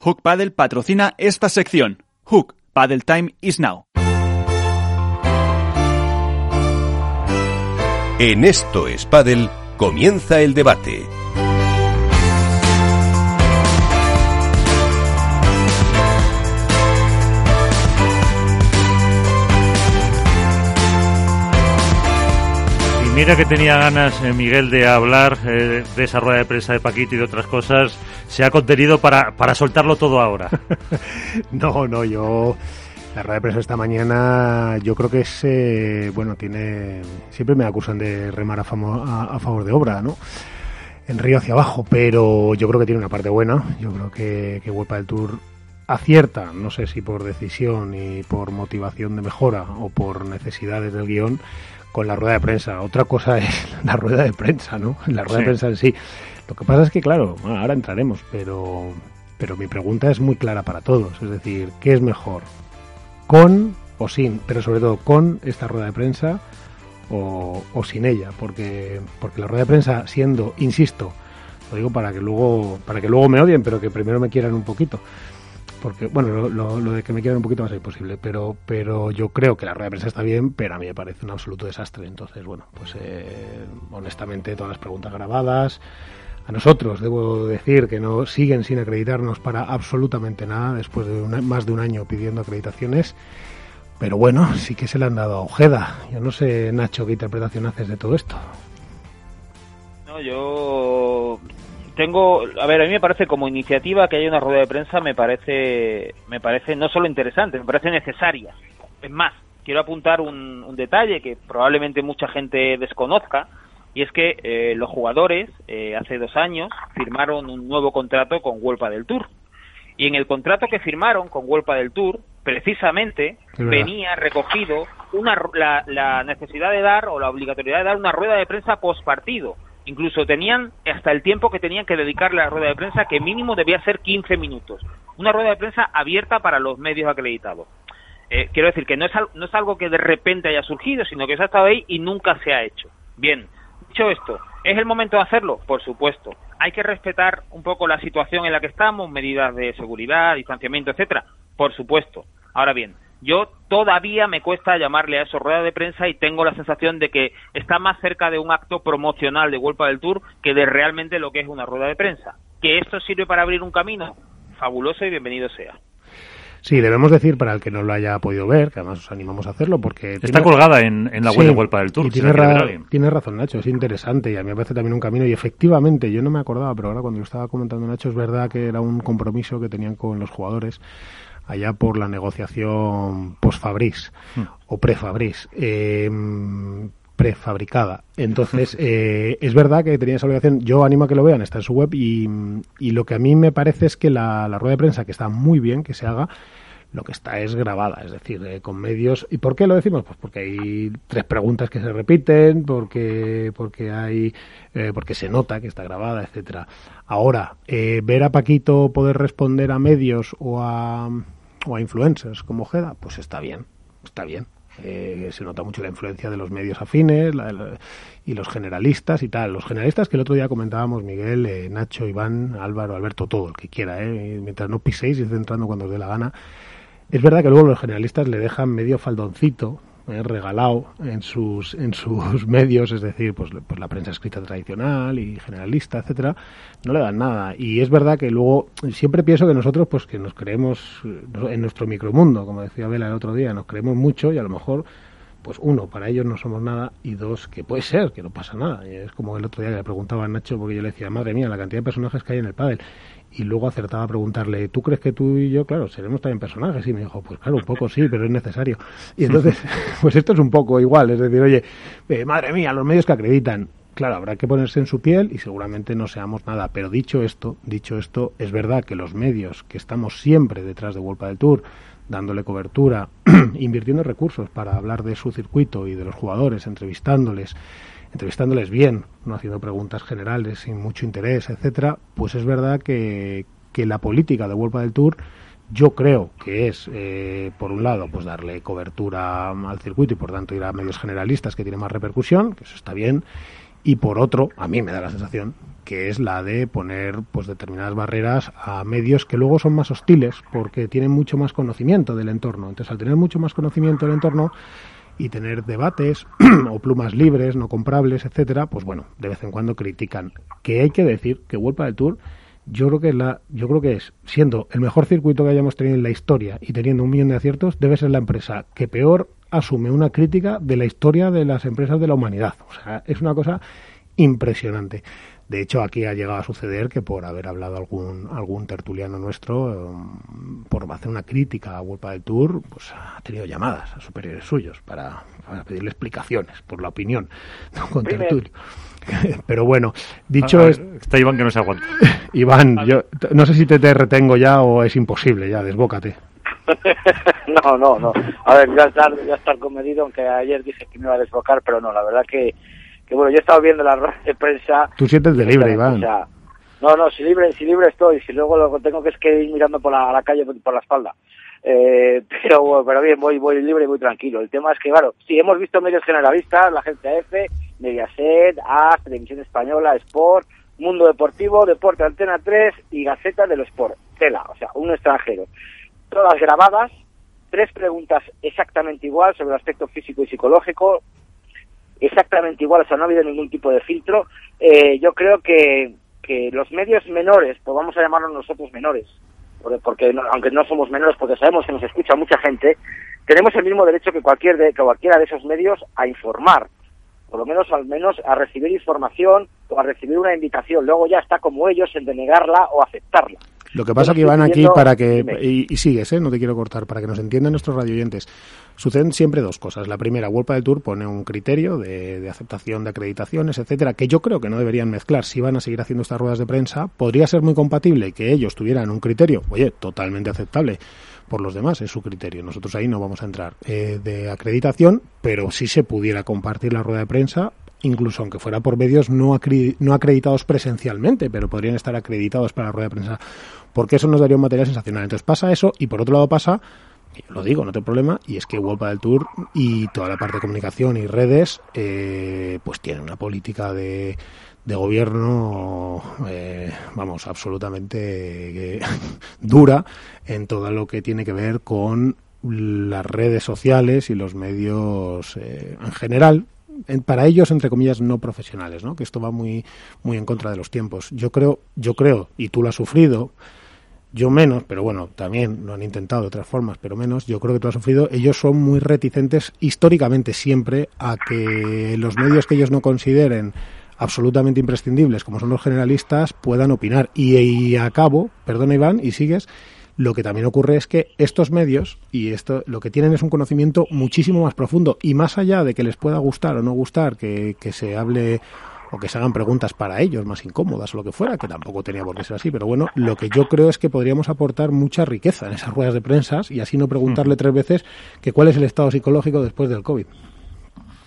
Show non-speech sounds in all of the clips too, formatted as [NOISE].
Hook Paddle patrocina esta sección. Hook Paddle Time is now. En esto es Paddle comienza el debate. Y mira que tenía ganas eh, Miguel de hablar eh, de esa rueda de prensa de Paquito y de otras cosas. Se ha contenido para, para soltarlo todo ahora. [LAUGHS] No, no, yo. La rueda de prensa esta mañana, yo creo que es. eh, bueno, tiene. Siempre me acusan de remar a, famo- a- a favor de obra, ¿no? En río hacia abajo, pero yo creo que tiene una parte buena. Yo creo que, que Vuelta del Tour acierta, no sé si por decisión y por motivación de mejora o por necesidades del guion, con la rueda de prensa. Otra cosa es [LAUGHS] la rueda de prensa, ¿no? La rueda Sí. de prensa en sí. Lo que pasa es que, claro, ahora entraremos, pero, pero mi pregunta es muy clara para todos. Es decir, ¿qué es mejor? ¿Con o sin? Pero sobre todo, ¿con esta rueda de prensa o, sin ella? Porque, porque la rueda de prensa, siendo, insisto, lo digo para que luego, para que luego me odien, pero que primero me quieran un poquito. Porque, bueno, lo, lo- de que me quieran un poquito va a ser imposible, pero, pero yo creo que la rueda de prensa está bien, pero a mí me parece un absoluto desastre. Entonces, bueno, pues eh, honestamente todas las preguntas grabadas, a nosotros, debo decir, que no siguen sin acreditarnos para absolutamente nada después de un- más de un año pidiendo acreditaciones. Pero bueno, sí que se le han dado a Ojeda. Yo no sé, Nacho, qué interpretación haces de todo esto. No, yo tengo, a ver, a mí me parece como iniciativa que haya una rueda de prensa me parece, me parece no solo interesante, me parece necesaria. Es más, quiero apuntar un, un detalle que probablemente mucha gente desconozca y es que eh, los jugadores eh, hace dos años firmaron un nuevo contrato con Huelpa del Tour y en el contrato que firmaron con Huelpa del Tour precisamente venía recogido una, la, la necesidad de dar o la obligatoriedad de dar una rueda de prensa post partido. Incluso tenían hasta el tiempo que tenían que dedicarle a la rueda de prensa, que mínimo debía ser 15 minutos. Una rueda de prensa abierta para los medios acreditados. Eh, quiero decir que no es, no es algo que de repente haya surgido, sino que se ha estado ahí y nunca se ha hecho. Bien, dicho esto, ¿es el momento de hacerlo? Por supuesto. Hay que respetar un poco la situación en la que estamos, medidas de seguridad, distanciamiento, etcétera. Por supuesto. Ahora bien, yo todavía me cuesta llamarle a eso rueda de prensa y tengo la sensación de que está más cerca de un acto promocional de Vuelta del Tour que de realmente lo que es una rueda de prensa. Que esto sirve para abrir un camino, fabuloso y bienvenido sea. Sí, debemos decir para el que no lo haya podido ver, que además os animamos a hacerlo, porque... Está tiene- colgada en, en la web Sí, de Huelpa del Tour. Y si tiene, ra- razón, Nacho, es interesante y a mí me parece también un camino. Y efectivamente, yo no me acordaba, pero ahora cuando lo estaba comentando Nacho, es verdad que era un compromiso que tenían con los jugadores allá por la negociación post-Fabris Hmm. o pre-Fabris. eh, prefabricada. Entonces, [LAUGHS] eh, es verdad que tenía esa obligación. Yo animo a que lo vean, está en su web. Y, y lo que a mí me parece es que la, la rueda de prensa, que está muy bien que se haga, lo que está es grabada, es decir, eh, con medios. ¿Y por qué lo decimos? Pues porque hay tres preguntas que se repiten, porque porque hay eh, porque se nota que está grabada, etcétera. Ahora, eh, ver a Paquito poder responder a medios o a o a influencers como Ojeda, pues está bien, está bien. Eh, se nota mucho la influencia de los medios afines la- y los generalistas y tal. Los generalistas que el otro día comentábamos, Miguel, eh, Nacho, Iván, Álvaro, Alberto, todo el que quiera, eh, mientras no piséis y entrando cuando os dé la gana. Es verdad que luego los generalistas le dejan medio faldoncito eh, regalado en sus en sus [LAUGHS] medios, es decir, pues, pues la prensa escrita tradicional y generalista, etcétera, no le dan nada. Y es verdad que luego siempre pienso que nosotros, pues que nos creemos en nuestro micromundo, como decía Vela el otro día, nos creemos mucho y a lo mejor pues uno, para ellos no somos nada, y dos, que puede ser, que no pasa nada. Es como el otro día que le preguntaba a Nacho, porque yo le decía, madre mía, la cantidad de personajes que hay en el pádel. Y luego acertaba a preguntarle, ¿tú crees que tú y yo, claro, seremos también personajes? Y me dijo, pues claro, un poco sí, pero es necesario. Y entonces, [LAUGHS] [LAUGHS] pues esto es un poco igual, es decir, oye, eh, madre mía, los medios que acreditan, Claro, habrá que ponerse en su piel y seguramente no seamos nada. Pero dicho esto, dicho esto, es verdad que los medios que estamos siempre detrás de Vuelta del Tour, dándole cobertura, [CLEARS THROAT] invirtiendo recursos para hablar de su circuito y de los jugadores, entrevistándoles, entrevistándoles bien, no haciendo preguntas generales sin mucho interés, etcétera, pues es verdad que, que la política de Vuelta del Tour yo creo que es, eh, por un lado, pues darle cobertura al circuito y por tanto ir a medios generalistas que tienen más repercusión, que eso está bien, y por otro, a mí me da la sensación que es la de poner pues determinadas barreras a medios que luego son más hostiles porque tienen mucho más conocimiento del entorno. Entonces, al tener mucho más conocimiento del entorno y tener debates [CLEARS THROAT] o plumas libres, no comprables, etcétera, pues bueno, de vez en cuando critican. Que hay que decir que Vuelta del Tour yo creo que la yo creo que es siendo el mejor circuito que hayamos tenido en la historia y teniendo un millón de aciertos debe ser la empresa que peor asume una crítica de la historia de las empresas de la humanidad o sea es una cosa impresionante de hecho, aquí ha llegado a suceder que por haber hablado algún algún tertuliano nuestro, um, por hacer una crítica a Vuelta del Tour, pues ha tenido llamadas a superiores suyos para, pedirle explicaciones por la opinión con tertulio. [LAUGHS] Pero bueno, dicho esto... Está Iván que no se aguanta. [LAUGHS] Iván, yo no sé si te, te retengo ya o es imposible, ya, desbócate. [LAUGHS] no, no, no. A ver, ya estar, ya estar comedido, aunque ayer dije que me iba a desbocar, pero no, la verdad que que bueno, yo he estado viendo la rueda de prensa. Tú sientes de libre, Iván. no, no, si libre, si libre estoy, si luego lo tengo que es que ir mirando por la, calle por la espalda. Eh, [LAUGHS] pero, pero bien, voy, voy libre y muy tranquilo. El tema es que, claro, sí, hemos visto medios generalistas, la agencia F, Mediaset, AS, Televisión Española, Sport, Mundo Deportivo, Deporte Antena 3 y Gaceta del Sport. Tela, o sea, un extranjero. Todas grabadas, tres preguntas exactamente igual sobre el aspecto físico y psicológico, exactamente igual, o sea, no ha habido ningún tipo de filtro. Eh, yo creo que, que los medios menores, pues vamos a llamarlos nosotros menores, porque, aunque no somos menores, porque sabemos que nos escucha mucha gente, tenemos el mismo derecho que, cualquier de, que cualquiera de esos medios a informar, por lo menos al menos a recibir información o a recibir una invitación. Luego ya está como ellos en denegarla o aceptarla. Lo que pasa que van aquí para que, y, sigues, ¿eh? no te quiero cortar, para que nos entiendan nuestros radioyentes, suceden siempre dos cosas. La primera, World del Tour pone un criterio de, de, aceptación de acreditaciones, etcétera, que yo creo que no deberían mezclar. Si van a seguir haciendo estas ruedas de prensa, podría ser muy compatible que ellos tuvieran un criterio, oye, totalmente aceptable por los demás, es su criterio. Nosotros ahí no vamos a entrar eh, de acreditación, pero si se pudiera compartir la rueda de prensa incluso aunque fuera por medios no, acreditados presencialmente, pero podrían estar acreditados para la rueda de prensa, porque eso nos daría un material sensacional. Entonces pasa eso y por otro lado pasa, lo digo, no tengo problema, y es que World del Tour y toda la parte de comunicación y redes, eh, pues tienen una política de, de gobierno, eh, vamos, absolutamente [LAUGHS] dura en todo lo que tiene que ver con las redes sociales y los medios eh, en general, para ellos entre comillas no profesionales, ¿no? Que esto va muy muy en contra de los tiempos. Yo creo, yo creo y tú lo has sufrido, yo menos, pero bueno, también lo han intentado de otras formas, pero menos, yo creo que tú has sufrido, ellos son muy reticentes históricamente siempre a que los medios que ellos no consideren absolutamente imprescindibles, como son los generalistas, puedan opinar. Y, y a cabo, perdona Iván, y sigues, lo que también ocurre es que estos medios y esto lo que tienen es un conocimiento muchísimo más profundo y más allá de que les pueda gustar o no gustar que, se hable o que se hagan preguntas para ellos más incómodas o lo que fuera, que tampoco tenía por qué ser así, pero bueno, lo que yo creo es que podríamos aportar mucha riqueza en esas ruedas de prensa y así no preguntarle tres veces que cuál es el estado psicológico después del COVID.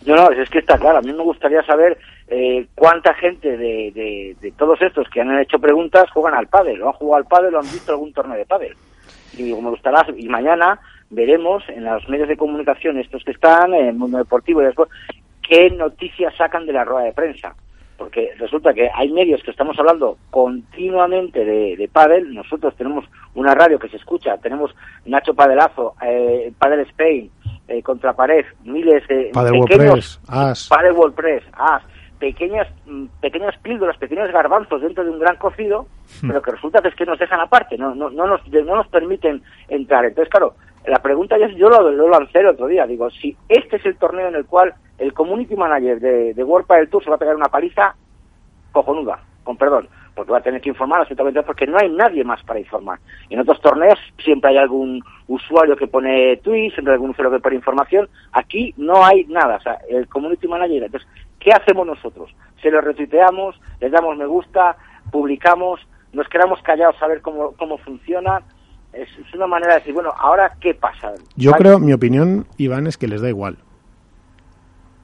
No, no, es que está claro. A mí me gustaría saber eh, cuánta gente de, de, todos estos que han hecho preguntas juegan al pádel, o han jugado al pádel o han visto algún torneo de pádel. Y me gustará, y mañana veremos en los medios de comunicación, estos que están, en el mundo deportivo y después, qué noticias sacan de la rueda de prensa. Porque resulta que hay medios que estamos hablando continuamente de, de pádel, nosotros tenemos una radio que se escucha, tenemos Nacho Padelazo, eh, Padel Spain, eh, contra pared, miles de pequeños As. Padel WordPress, As, pequeñas mm, pequeñas píldoras, pequeños garbanzos dentro de un gran cocido, hmm. pero que resulta que es que nos dejan aparte, no, no, no, nos, no nos permiten entrar. Entonces, claro, la pregunta yo, yo lo, lo, lancé el otro día, digo, si este es el torneo en el cual el community manager de, de World del Tour se va a pegar una paliza cojonuda, con perdón, porque va a tener que informar porque no hay nadie más para informar. En otros torneos siempre hay algún usuario que pone tweets, siempre hay algún usuario que pone información. Aquí no hay nada, o sea, el community manager. Entonces, ¿qué hacemos nosotros? Se lo retuiteamos, les damos me gusta, publicamos, nos quedamos callados a ver cómo, cómo funciona. Es, una manera de decir, bueno, ahora qué pasa. Yo creo, mi opinión, Iván, es que les da igual.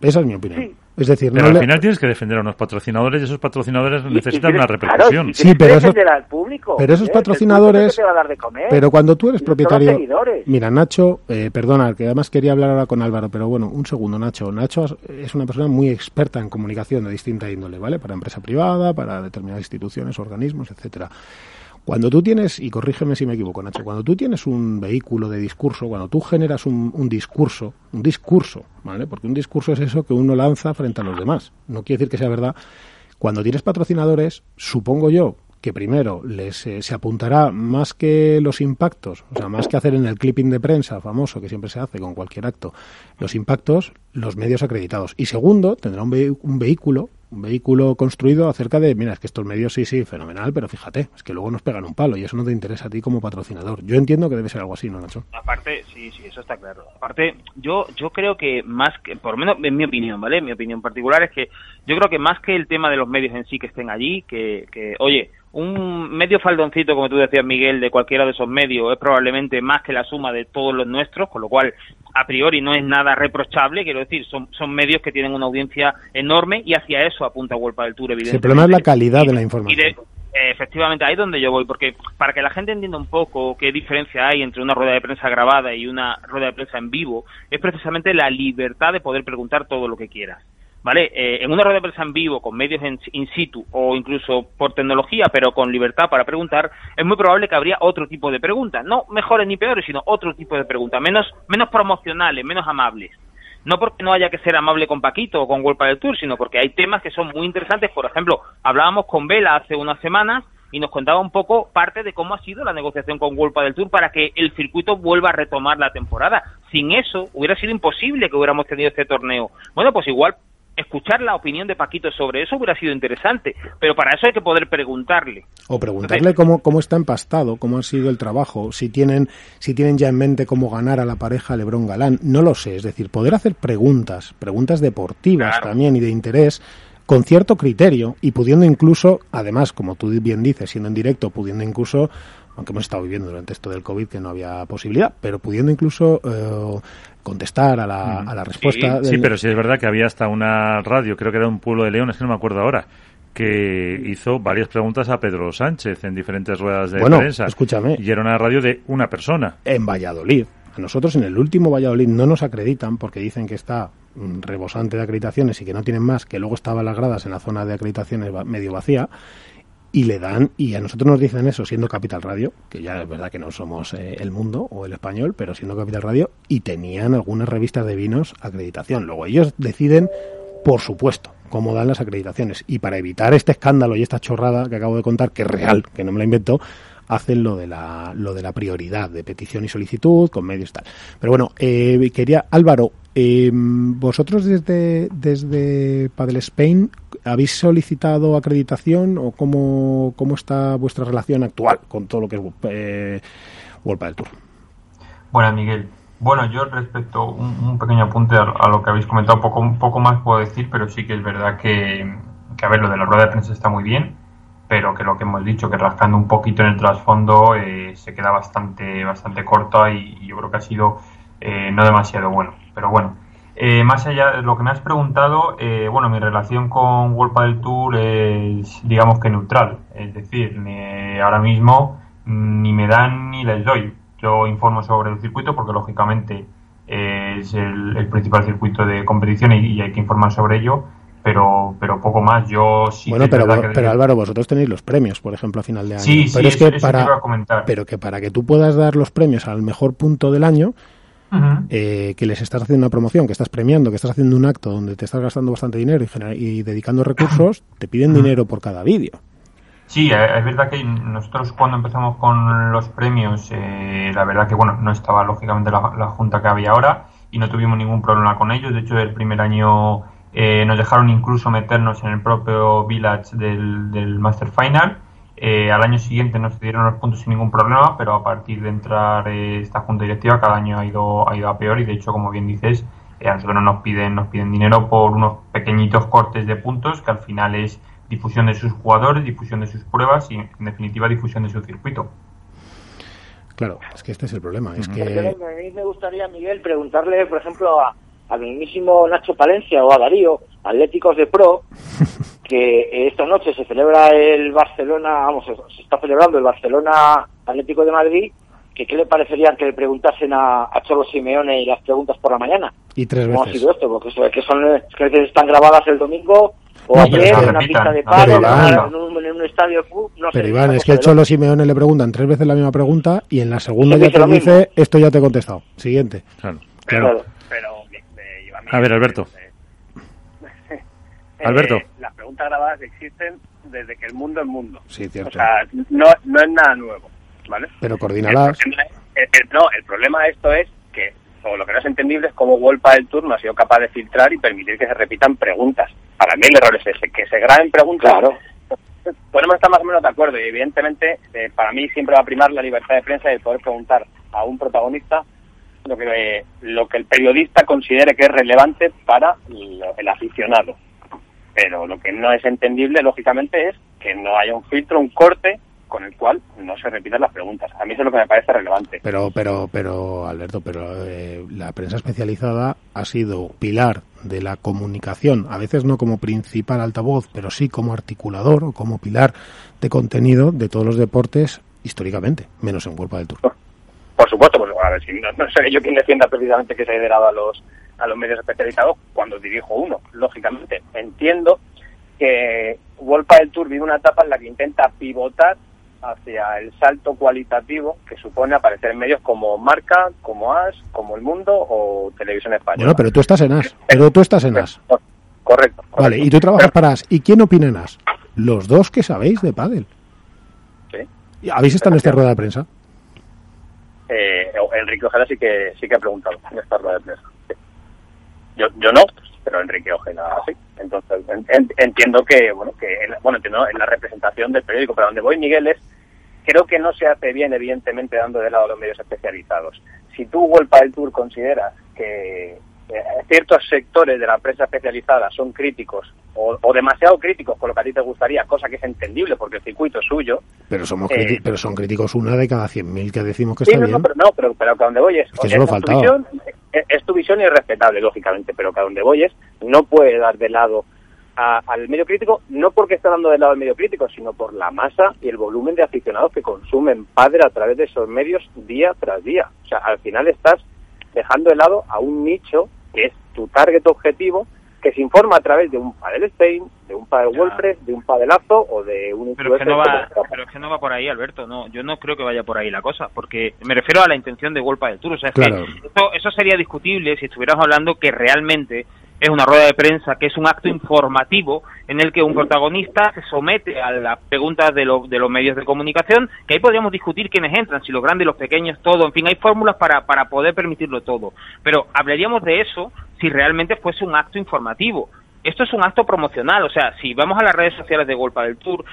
Esa es mi opinión. Es decir, Pero no al le- final tienes que defender a unos patrocinadores y esos patrocinadores Y- y necesitan una repercusión. Claro, Sí, pero esos- que defender al público. pero esos ¿eh? patrocinadores- El público que te va a dar de comer. Pero cuando tú eres propietario... Mira, Nacho, eh, perdona, que además quería hablar ahora con Álvaro, pero bueno, un segundo, Nacho. Nacho es una persona muy experta en comunicación de distinta índole, ¿vale? Para empresa privada, para determinadas instituciones, organismos, etcétera. Cuando tú tienes, y corrígeme si me equivoco, Nacho, cuando tú tienes un vehículo de discurso, cuando tú generas un, un discurso, un discurso, ¿vale? Porque un discurso es eso que uno lanza frente a los demás. No quiere decir que sea verdad. Cuando tienes patrocinadores, supongo yo que primero les eh, se apuntará más que los impactos, o sea, más que hacer en el clipping de prensa famoso que siempre se hace con cualquier acto, los impactos, los medios acreditados. Y segundo, tendrá un, un vehículo, un vehículo construido acerca de, mira, es que estos medios sí, sí, fenomenal, pero fíjate, es que luego nos pegan un palo y eso no te interesa a ti como patrocinador. Yo entiendo que debe ser algo así, ¿no, Nacho? Aparte, sí, sí, eso está claro. Aparte, yo, yo creo que más que, por lo menos en mi opinión, ¿vale? Mi opinión particular es que yo creo que más que el tema de los medios en sí que estén allí, que, que oye, un medio faldoncito, como tú decías, Miguel, de cualquiera de esos medios es probablemente más que la suma de todos los nuestros, con lo cual, a priori no es nada reprochable, quiero decir, son, son medios que tienen una audiencia enorme y hacia eso apunta World del Tour, Sí, evidentemente. el problema es la calidad Y- de la y información. de- eh, Efectivamente, ahí es donde yo voy, porque para que la gente entienda un poco qué diferencia hay entre una rueda de prensa grabada y una rueda de prensa en vivo, es precisamente la libertad de poder preguntar todo lo que quieras. ¿Vale? Eh, en una rueda de prensa en vivo, con medios en- in situ o incluso por tecnología, pero con libertad para preguntar, es muy probable que habría otro tipo de preguntas. No mejores ni peores, sino otro tipo de preguntas, menos, menos promocionales, menos amables. No porque no haya que ser amable con Paquito o con World del Tour, sino porque hay temas que son muy interesantes. Por ejemplo, hablábamos con Vela hace unas semanas y nos contaba un poco parte de cómo ha sido la negociación con World del Tour para que el circuito vuelva a retomar la temporada. Sin eso hubiera sido imposible que hubiéramos tenido este torneo. Bueno, pues igual escuchar la opinión de Paquito sobre eso hubiera sido interesante, pero para eso hay que poder preguntarle. O preguntarle cómo, cómo está empastado, cómo ha sido el trabajo, si tienen, si tienen ya en mente cómo ganar a la pareja Lebrón Galán. No lo sé, es decir, poder hacer preguntas, preguntas deportivas Claro. también y de interés, con cierto criterio y pudiendo incluso, además, como tú bien dices, siendo en directo, pudiendo incluso, aunque hemos estado viviendo durante esto del COVID que no había posibilidad, pero pudiendo incluso eh, contestar a la, a la respuesta. Sí, del- pero sí es verdad que había hasta una radio, creo que era un pueblo de León, es que no me acuerdo ahora, que hizo varias preguntas a Pedro Sánchez en diferentes ruedas de Bueno, prensa. escúchame. Y era una radio de una persona. en Valladolid. A nosotros en el último Valladolid no nos acreditan porque dicen que está mm, rebosante de acreditaciones y que no tienen más, que luego estaban las gradas en la zona de acreditaciones medio vacía y le dan, y a nosotros nos dicen eso siendo Capital Radio, que ya es verdad que no somos eh, el mundo o el español, pero siendo Capital Radio, y tenían algunas revistas de vinos acreditación. Luego ellos deciden, por supuesto, cómo dan las acreditaciones. Y para evitar este escándalo y esta chorrada que acabo de contar, que es real, que no me la invento, hacen lo de la, lo de la prioridad de petición y solicitud con medios tal. Pero bueno, eh, quería, Álvaro, eh, vosotros desde, desde Padel Spain, ¿habéis solicitado acreditación o cómo, cómo está vuestra relación actual con todo lo que es eh, World Padel Tour? Buenas, Miguel. Bueno, yo respecto un, un pequeño apunte a, a lo que habéis comentado, poco, un poco más puedo decir, pero sí que es verdad que, que, a ver, lo de la rueda de prensa está muy bien, pero que lo que hemos dicho, que rascando un poquito en el trasfondo, eh, se queda bastante, bastante corta y, y yo creo que ha sido eh, no demasiado bueno. Pero bueno, eh, más allá de lo que me has preguntado, eh, bueno, mi relación con World Padel Tour es, digamos que neutral. Es decir, ahora mismo ni me dan ni les doy. Yo informo sobre el circuito porque, lógicamente, es el, el principal circuito de competición y, y hay que informar sobre ello, pero, pero poco más. Yo sí bueno, pero, que- pero Álvaro, vosotros tenéis los premios, por ejemplo, a final de año. Sí, sí, pero es eso- que eso te para, iba a comentar. pero que para que tú puedas dar los premios al mejor punto del año, Eh, que les estás haciendo una promoción, que estás premiando, que estás haciendo un acto donde te estás gastando bastante dinero y, dedicando recursos, te piden dinero por cada vídeo. Sí, eh, es verdad que nosotros cuando empezamos con los premios, eh, la verdad que bueno, no estaba lógicamente la, la junta que había ahora y no tuvimos ningún problema con ellos. De hecho, el primer año eh, nos dejaron incluso meternos en el propio village del, del Master Final. Eh, al año siguiente nos dieron los puntos sin ningún problema, pero a partir de entrar eh, esta junta directiva cada año ha ido, ha ido a peor y de hecho, como bien dices, eh, a nosotros nos piden, nos piden dinero por unos pequeñitos cortes de puntos que al final es difusión de sus jugadores, difusión de sus pruebas y en definitiva difusión de su circuito. Claro, es que este es el problema. Es que a mí me gustaría, Miguel, preguntarle, por ejemplo, a, al mismísimo Nacho Palencia o a Darío, Atléticos de Pro, [LAUGHS] que esta noche se celebra el Barcelona, vamos, se está celebrando el Barcelona Atlético de Madrid, que qué le parecería que le preguntasen a, a Cholo Simeone y las preguntas por la mañana. Y tres ¿Cómo ha veces. sido esto? Porque eso- que son que veces están grabadas el domingo o No, ayer en una repitan, pista de Iván. en un, en un estadio no sé, Pero Iván, una es que el Cholo Simeone le preguntan tres veces la misma pregunta y en la segunda ya te mismo. dice, esto ya te he contestado. Siguiente. Claro. A ver, Alberto. [LAUGHS] eh, Alberto. las preguntas grabadas existen desde que el mundo es mundo. Sí, cierto. O sea, no, no es nada nuevo, ¿vale? Pero El problema, el- el- no, el problema de esto es que, o lo que no es entendible, es cómo Wolpa del Tour no ha sido capaz de filtrar y permitir que se repitan preguntas. Para mí el error es ese, que se graben preguntas. Claro. [LAUGHS] Podemos estar más o menos de acuerdo y evidentemente eh, para mí siempre va a primar la libertad de prensa y el poder preguntar a un protagonista lo que, lo que el periodista considere que es relevante para el aficionado. Pero lo que no es entendible, lógicamente, es que no haya un filtro, un corte con el cual no se repitan las preguntas. A mí eso es lo que me parece relevante. Pero, pero, pero, Alberto, pero eh, la prensa especializada ha sido pilar de la comunicación, a veces no como principal altavoz, pero sí como articulador o como pilar de contenido de todos los deportes históricamente, menos en World del Tour. Por supuesto, pues a ver, si no, no seré yo quien defienda precisamente que se ha liderado a los, a los medios especializados cuando dirijo uno, lógicamente. Entiendo que Wolpa del Tour vive una etapa en la que intenta pivotar hacia el salto cualitativo que supone aparecer en medios como Marca, como As, como El Mundo o Televisión Española. Bueno, pero tú estás en AS, pero tú estás en AS. Correcto. correcto. Vale, y tú trabajas para AS. ¿Y quién opina en AS? Los dos que sabéis de pádel. Sí. ¿Y ¿Habéis estado en esta rueda de prensa? Eh, Enrique Ojeda sí que sí que ha preguntado en esta rueda de prensa. Yo, yo no, pero Enrique Ojeda sí. Entonces en- en- entiendo que bueno que bueno entiendo en la representación del periódico, pero donde voy Miguel es creo que no se hace bien evidentemente dando de lado a los medios especializados. Si tú Golpa del Tour consideras que ciertos sectores de la prensa especializada son críticos o, o demasiado críticos con lo que a ti te gustaría, cosa que es entendible porque el circuito es suyo, Pero somos Eh, pero son críticos una de cada 100.000 que decimos que Sí, está no, bien. no, pero, no, pero, pero que a donde voy es, Es que o sea, solo es tu visión, es, es tu visión y es respetable, lógicamente, pero que a donde voy es, no puede dar de lado a- al medio crítico, no porque esté dando de lado al medio crítico, sino por la masa y el volumen de aficionados que consumen padre a través de esos medios día tras día. O sea, al final estás dejando de lado a un nicho que es tu target objetivo, que se informa a través de un padel Spain, de un padel Ya. WordPress, de un padelazo o de un Pero es, que no va, pero es que no va por ahí, Alberto. No, yo no creo que vaya por ahí la cosa, porque me refiero a la intención de Golpa del Tour. O sea, es Claro. que eso, eso sería discutible si estuviéramos hablando que realmente es una rueda de prensa, que es un acto informativo en el que un protagonista se somete a las preguntas de, los de los medios de comunicación, que ahí podríamos discutir quiénes entran, si los grandes, los pequeños, todo. En fin, hay fórmulas para, para poder permitirlo todo. Pero hablaríamos de eso si realmente fuese un acto informativo esto es un acto promocional, o sea, si vamos a las redes sociales de Golpa del Tour,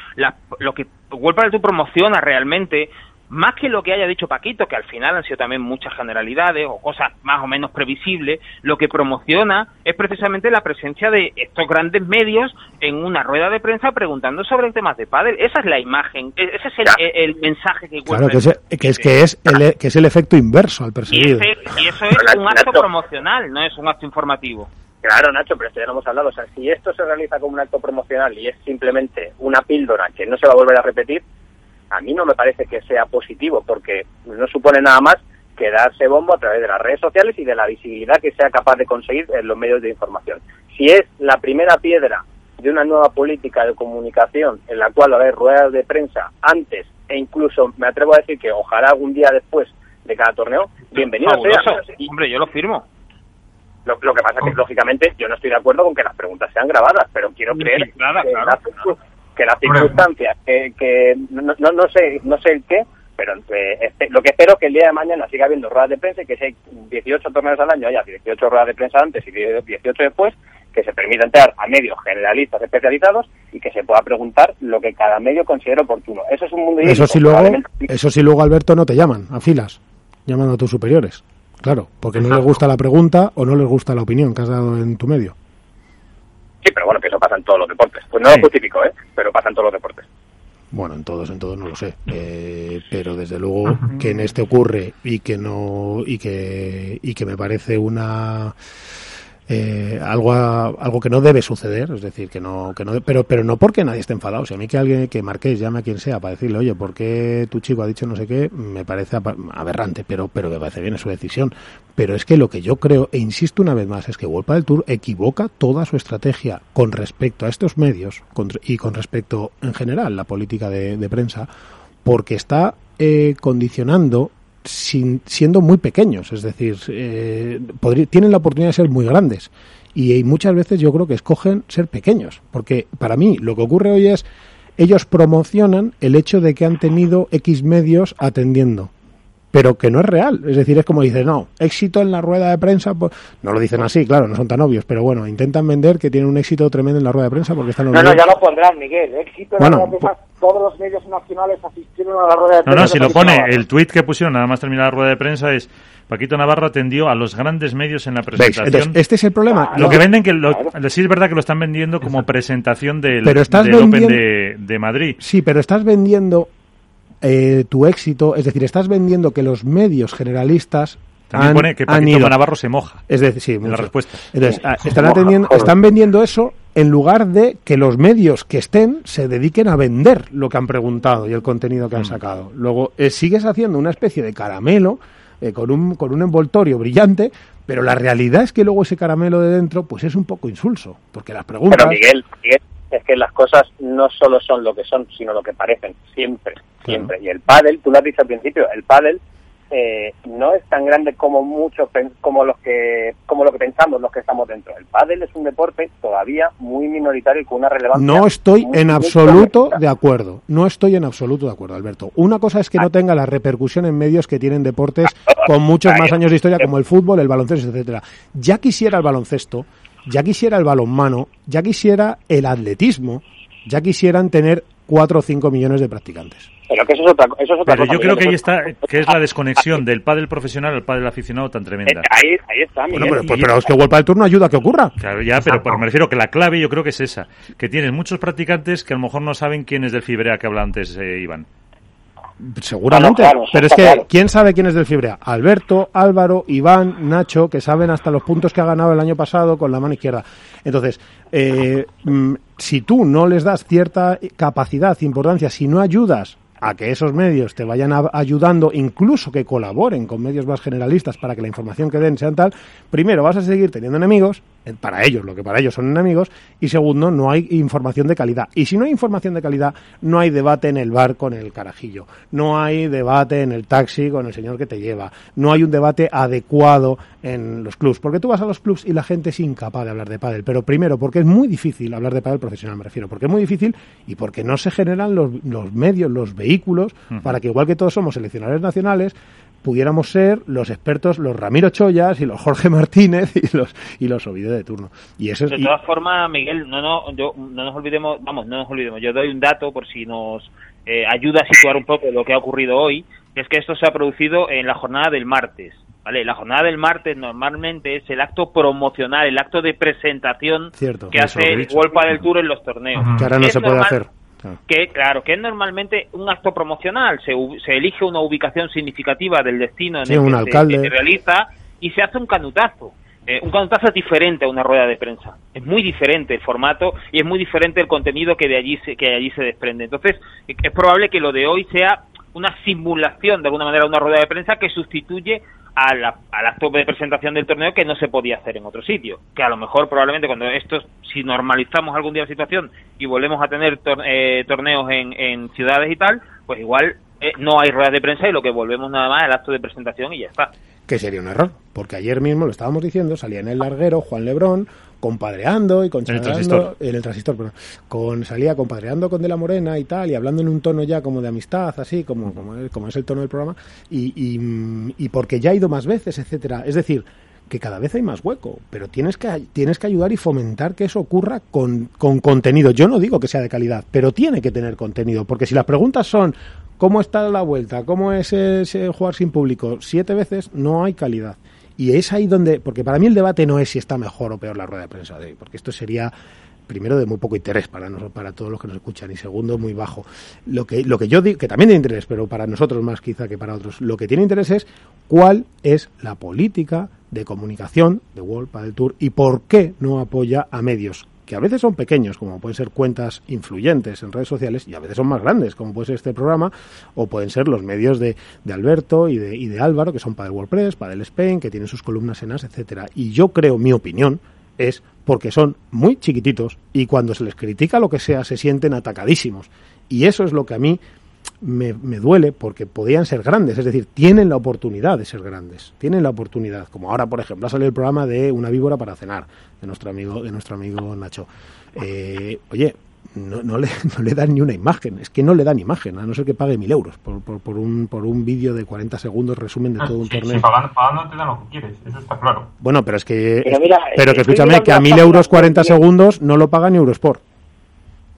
lo que Golpa del Tour promociona realmente, más que lo que haya dicho Paquito, que al final han sido también muchas generalidades o cosas más o menos previsibles, lo que promociona es precisamente la presencia de estos grandes medios en una rueda de prensa preguntando sobre temas de pádel. Esa es la imagen, e- ese es el, el- el mensaje que Claro, que es, que es, transmite. que es el, que es el efecto inverso al y, perseguido. ese- y eso es un acto promocional, no es un acto informativo. Claro, Nacho, pero esto ya lo hemos hablado. O sea, si esto se realiza como un acto promocional y es simplemente una píldora que no se va a volver a repetir, a mí no me parece que sea positivo, porque no supone nada más que darse bombo a través de las redes sociales y de la visibilidad que sea capaz de conseguir en los medios de información. Si es la primera piedra de una nueva política de comunicación en la cual va a haber ruedas de prensa antes e incluso me atrevo a decir que ojalá algún día después de cada torneo, bienvenido sea. Hombre, yo lo firmo. Lo, lo que pasa es que, lógicamente, yo no estoy de acuerdo con que las preguntas sean grabadas, pero quiero creer que, claro, las, circun- que las circunstancias, que, que no, no, no sé no sé el qué, pero eh, lo que espero es que el día de mañana siga habiendo ruedas de prensa y que si hay 18 torneos al año haya 18 ruedas de prensa antes y 18 después, que se permita entrar a medios generalistas especializados y que se pueda preguntar lo que cada medio considere oportuno. Eso es un mundo Eso sí luego, eso sí luego Alberto no te llaman a filas, llaman a tus superiores. Claro, porque no les gusta la pregunta o no les gusta la opinión que has dado en tu medio. Sí, pero bueno, que eso pasa en todos los deportes. Pues no Sí. lo justifico, ¿eh? Pero pasa en todos los deportes. Bueno, en todos, en todos no lo sé, Eh, pero desde luego que en este ocurre y que no y que y que me parece una eh, algo algo que no debe suceder, es decir, que no, que no, pero, pero no porque nadie esté enfadado. Si a mí que alguien que Marqués llame a quien sea para decirle, oye, ¿por qué tu chico ha dicho no sé qué? Me parece aberrante, pero, pero me parece bien, es su decisión. Pero es que lo que yo creo, e insisto una vez más, es que Wolpa del Tour equivoca toda su estrategia con respecto a estos medios y con respecto en general la política de, prensa, porque está eh, condicionando sin, siendo muy pequeños, es decir, eh, tienen la oportunidad de ser muy grandes. Y, muchas veces yo creo que escogen ser pequeños, porque para mí lo que ocurre hoy es ellos promocionan el hecho de que han tenido X medios atendiendo pero que no es real. Es decir, es como dice, no, éxito en la rueda de prensa, pues, no lo dicen así, claro, no son tan obvios, pero bueno, intentan vender que tienen un éxito tremendo en la rueda de prensa porque están los No, no, ya lo pondrán, Miguel, éxito en la rueda de prensa, pues- todos los medios nacionales asistieron a la rueda de prensa. No, no, si lo pone, el tuit que pusieron nada más terminar la rueda de prensa es Paquito Navarro atendió a los grandes medios en la presentación. Entonces, este es el problema. Lo que venden, que lo, sí es verdad que lo están vendiendo como presentación del, pero estás del Open de, de Madrid. Sí, pero estás vendiendo eh, tu éxito, es decir, estás vendiendo que los medios generalistas también han, pone que Paquito Navarro se moja. Es decir, sí, en la respuesta. Entonces, ah, están, atendiendo, están vendiendo eso en lugar de que los medios que estén se dediquen a vender lo que han preguntado y el contenido que han mm. sacado. Luego, eh, sigues haciendo una especie de caramelo eh, con, un, con un envoltorio brillante, pero la realidad es que luego ese caramelo de dentro pues es un poco insulso, porque las preguntas... Pero Miguel, Miguel es que las cosas no solo son lo que son, sino lo que parecen, siempre siempre. Y el pádel, tú lo has dicho al principio, el pádel eh, no es tan grande como muchos como los que como lo que pensamos los que estamos dentro. El pádel es un deporte todavía muy minoritario y con una relevancia. No estoy en absoluto de acuerdo. No estoy en absoluto de acuerdo, Alberto. Una cosa es que no tenga la repercusión en medios que tienen deportes [LAUGHS] con muchos más años de historia como el fútbol, el baloncesto, etcétera. Ya quisiera el baloncesto, ya quisiera el balonmano, ya quisiera el atletismo, ya quisieran tener cuatro o cinco millones de practicantes. Pero que eso es otra, eso es otra Pero yo creo que ahí está, que es la desconexión del pádel profesional al pádel aficionado tan tremenda. Eh, ahí, ahí está, Miguel. Bueno, pero, pero, es que Vuelta del turno ayuda a que ocurra. Claro, ya, pero, me refiero que la clave yo creo que es esa, que tienes muchos practicantes que a lo mejor no saben quién es del Fibrea que habla antes eh, Iván. Seguramente, pero es que ¿quién sabe quién es del Fibrea? Alberto, Álvaro, Iván, Nacho, que saben hasta los puntos que ha ganado el año pasado con la mano izquierda. Entonces, eh, mm, si tú no les das cierta capacidad, importancia, si no ayudas a que esos medios te vayan ayudando, incluso que colaboren con medios más generalistas para que la información que den sea tal, primero vas a seguir teniendo enemigos, para ellos, lo que para ellos son enemigos, y segundo, no hay información de calidad. Y si no hay información de calidad, no hay debate en el bar con el carajillo, no hay debate en el taxi con el señor que te lleva, no hay un debate adecuado en los clubs, porque tú vas a los clubs y la gente es incapaz de hablar de pádel, pero primero porque es muy difícil hablar de pádel profesional, me refiero, porque es muy difícil y porque no se generan los, los medios, los vehículos, para que igual que todos somos seleccionadores nacionales, pudiéramos ser los expertos, los Ramiro Chollas y los Jorge [LAUGHS] Martínez y los y los Ovidio de turno. Y eso de todas formas, Miguel, no, no, yo, no nos olvidemos, vamos, no nos olvidemos. Yo doy un dato por si nos eh, ayuda a situar un poco lo que ha ocurrido hoy, que es que esto se ha producido en la jornada del martes. ¿Vale? La jornada del martes normalmente es el acto promocional, el acto de presentación que hace Wolpa del Tour en los torneos. Que ahora no se puede hacer que claro, que es normalmente un acto promocional, se, se elige una ubicación significativa del destino en el que se, realiza y se hace un canutazo. Eh, un canutazo es diferente a una rueda de prensa. Es muy diferente el formato y es muy diferente el contenido que de allí se, que de allí se desprende. Entonces, es probable que lo de hoy sea una simulación de alguna manera una rueda de prensa que sustituye al, al acto de presentación del torneo que no se podía hacer en otro sitio. Que a lo mejor probablemente cuando esto, si normalizamos algún día la situación y volvemos a tener eh, torneos en, en ciudades y tal, pues igual eh, no hay ruedas de prensa y lo que volvemos nada más al acto de presentación y ya está. Que sería un error, porque ayer mismo lo estábamos diciendo, salía en el larguero Juan Lebrón compadreando y con en el transistor, en el transistor pero con salía compadreando con De la Morena y tal y hablando en un tono ya como de amistad así como como, como es el tono del programa y, y, y porque ya ha ido más veces etcétera. Es decir que cada vez hay más hueco, pero tienes que, tienes que ayudar y fomentar que eso ocurra con, con contenido. Yo no digo que sea de calidad, pero tiene que tener contenido, porque si las preguntas son ¿cómo está la vuelta? ¿Cómo es ese jugar sin público? Siete veces no hay calidad. Y es ahí donde, porque para mí el debate no es si está mejor o peor la rueda de prensa de hoy, porque esto sería primero de muy poco interés para nosotros, para todos los que nos escuchan y segundo muy bajo. Lo que lo que yo digo que también tiene interés, pero para nosotros más quizá que para otros, lo que tiene interés es cuál es la política de comunicación de World Padel Tour y por qué no apoya a medios que a veces son pequeños, como pueden ser cuentas influyentes en redes sociales, y a veces son más grandes, como puede ser este programa, o pueden ser los medios de, de Alberto y de, y de Álvaro, que son para el WordPress, para el Spain, que tienen sus columnas en AS, etcétera. Y yo creo, mi opinión, es porque son muy chiquititos y cuando se les critica lo que sea se sienten atacadísimos. Y eso es lo que a mí me, me, duele porque podían ser grandes, es decir, tienen la oportunidad de ser grandes, tienen la oportunidad, como ahora por ejemplo ha salido el programa de una víbora para cenar de nuestro amigo de nuestro amigo Nacho. Eh, oye, no, no, le, [LAUGHS] no le dan ni una imagen, es que no le dan imagen, a no ser que pague mil euros por, por, por un, por un vídeo de 40 segundos resumen de todo un sí, torneo. Sí, pagando, pagando te dan lo que quieres, eso está claro. Bueno, pero es que, Pero mira, pero que escúchame, que a mil euros 40 web, segundos no lo paga ni Eurosport.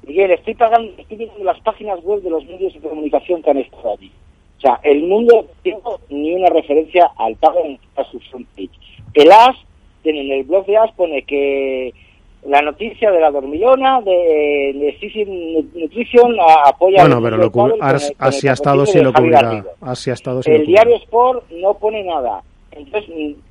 Miguel, estoy pagando, estoy viendo las páginas web de los medios de comunicación que han estado allí. O sea, el mundo no tiene ni una referencia al pago en su frontpage. El AS, en el blog de AS pone que la noticia de la dormilona, de, de Nutrition, apoya... Bueno, pero lo así ha estado si lo cubrirá. Garrido. Así ha estado si lo El diario Sport no pone nada. Entonces,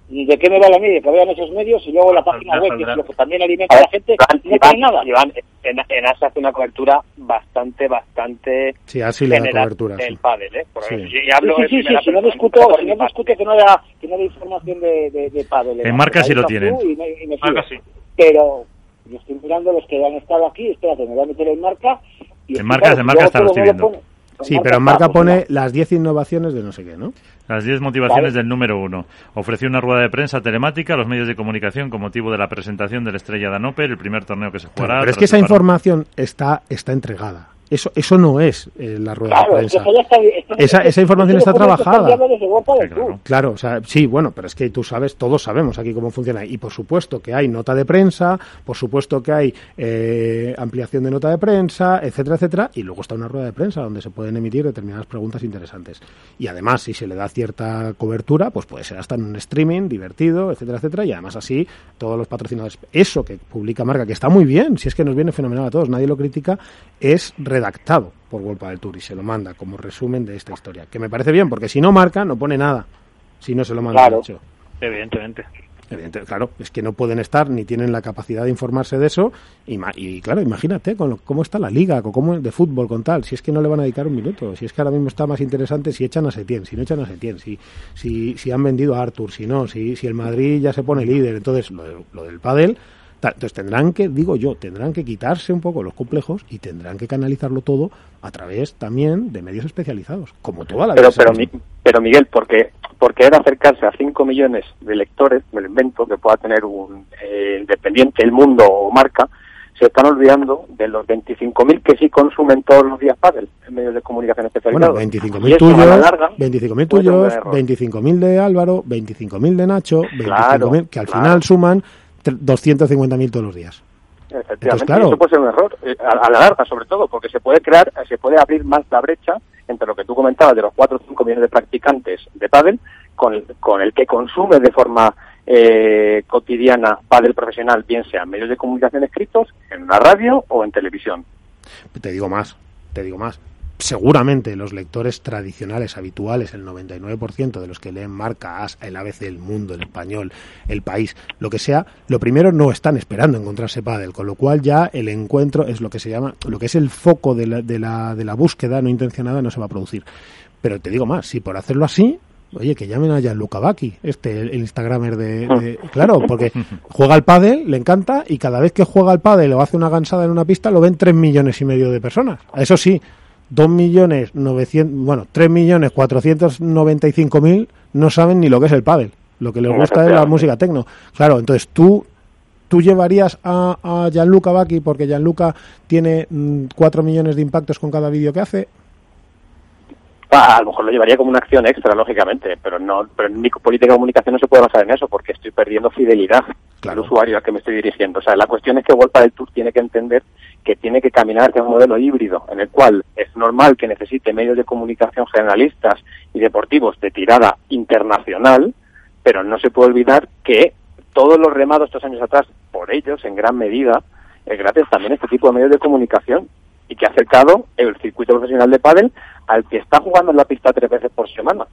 ¿de qué me vale a mí de que vean esos medios y luego la página web, que es lo que también alimenta a la gente, Iván, no pone nada? Iván, en, en ASA hace una cobertura bastante, bastante Sí, así le da cobertura. del sí. pádel, ¿eh? Sí. yo- hablo sí, sí, sí, primera si no discuto, por si no parte. discuto que no da, que no da información de, de, de pádel. En marca sí lo tienen. y me- y me Marca sí. Pero yo estoy mirando los que han estado aquí, espérate, me voy a meter en marca. Y En marca- en marca está, lo estoy viendo. Sí, pero en marca pone las 10 innovaciones de no sé qué, ¿no? Las 10 motivaciones Vale. del número uno. Ofreció una rueda de prensa telemática a los medios de comunicación con motivo de la presentación de la estrella Danoper, el primer torneo que se jugará. Pero es tras que esa información está, está entregada. Eso, eso no es eh, la rueda Claro, de es que prensa. está- esto- Esa- esa información está trabajada. Claro, o sea, sí, bueno, pero es que tú sabes, todos sabemos aquí cómo funciona. Y por supuesto que hay nota de prensa, por supuesto que hay eh, ampliación de nota de prensa, etcétera, etcétera. Y luego está una rueda de prensa donde se pueden emitir determinadas preguntas interesantes. Y además, si se le da cierta cobertura, pues puede ser hasta en un streaming divertido, etcétera, etcétera. Y además así, todos los patrocinadores. Eso que publica Marca, que está muy bien, si es que nos viene fenomenal a todos, nadie lo critica, es redactado por World del Tour y se lo manda como resumen de esta historia. Que me parece bien, porque si no marca, no pone nada. Si no se lo manda Claro. hecho. Evidentemente. Evidente, claro, es que no pueden estar ni tienen la capacidad de informarse de eso. Y, ma- y claro, imagínate con lo- cómo está la liga, con cómo de fútbol, con tal. Si es que no le van a dedicar un minuto. Si es que ahora mismo está más interesante si echan a Setién, si no echan a Setién, si, si, si han vendido a Artur, si no, si, si el Madrid ya se pone líder. Entonces, lo, de- lo del pádel. Entonces tendrán que, digo yo, tendrán que quitarse un poco los complejos y tendrán que canalizarlo todo a través también de medios especializados, como toda la vida. Pero, pero. Mi- pero Miguel, porque porque era acercarse a 5 millones de lectores, me lo invento, que pueda tener un eh, independiente, el mundo o marca, se están olvidando de los 25.000 que sí consumen todos los días pádel en medios de comunicación Bueno, especializados. 25.000 Y esto, a la tuyos, larga, 25.000 puede ser un tuyos, error. 25.000 de Álvaro, 25.000 de Nacho, 25.000 Claro, que al claro. final suman 250.000 todos los días. Efectivamente, Entonces, claro. y eso puede ser un error, eh, a, a la larga sobre todo, porque se puede crear, eh, se puede abrir más la brecha entre lo que tú comentabas de los 4 o 5 millones de practicantes de pádel con, el- con el que consume de forma eh, cotidiana pádel profesional, bien sea en medios de comunicación escritos, en la radio o en televisión. Te digo más, te digo más. Seguramente los lectores tradicionales, habituales, el 99% de los que leen Marca, As, el ABC, el Mundo, el Español, el País, lo que sea, lo primero no están esperando encontrarse pádel, con lo cual ya el encuentro es lo que se llama, lo que es el foco de la, de la, de la búsqueda no intencionada no se va a producir. Pero te digo más, si por hacerlo así, oye, que llamen a Gianluca Bacchi, este, el, Instagramer de, de- [LAUGHS] Claro, porque juega al pádel, le encanta, y cada vez que juega al pádel o hace una gansada en una pista, lo ven tres millones y medio de personas. Eso sí, dos millones novecientos, bueno, tres millones cuatrocientos noventa y cinco mil no saben ni lo que es el pádel. Lo que les gusta es la música tecno. Claro, entonces tú ¿Tú llevarías a, a Gianluca Bacchi porque Gianluca tiene mm, 4 millones de impactos con cada vídeo que hace? Ah, A lo mejor lo llevaría como una acción extra, lógicamente, pero no, pero en mi política de comunicación no se puede basar en eso, porque estoy perdiendo fidelidad Claro. al usuario al que me estoy dirigiendo. O sea, la cuestión es que World del Tour tiene que entender que tiene que caminar hacia un modelo híbrido, en el cual es normal que necesite medios de comunicación generalistas y deportivos de tirada internacional, pero no se puede olvidar que todos los remados estos años atrás, por ellos, en gran medida, es gracias también a este tipo de medios de comunicación y que ha acercado el circuito profesional de pádel al que está jugando en la pista tres veces por semana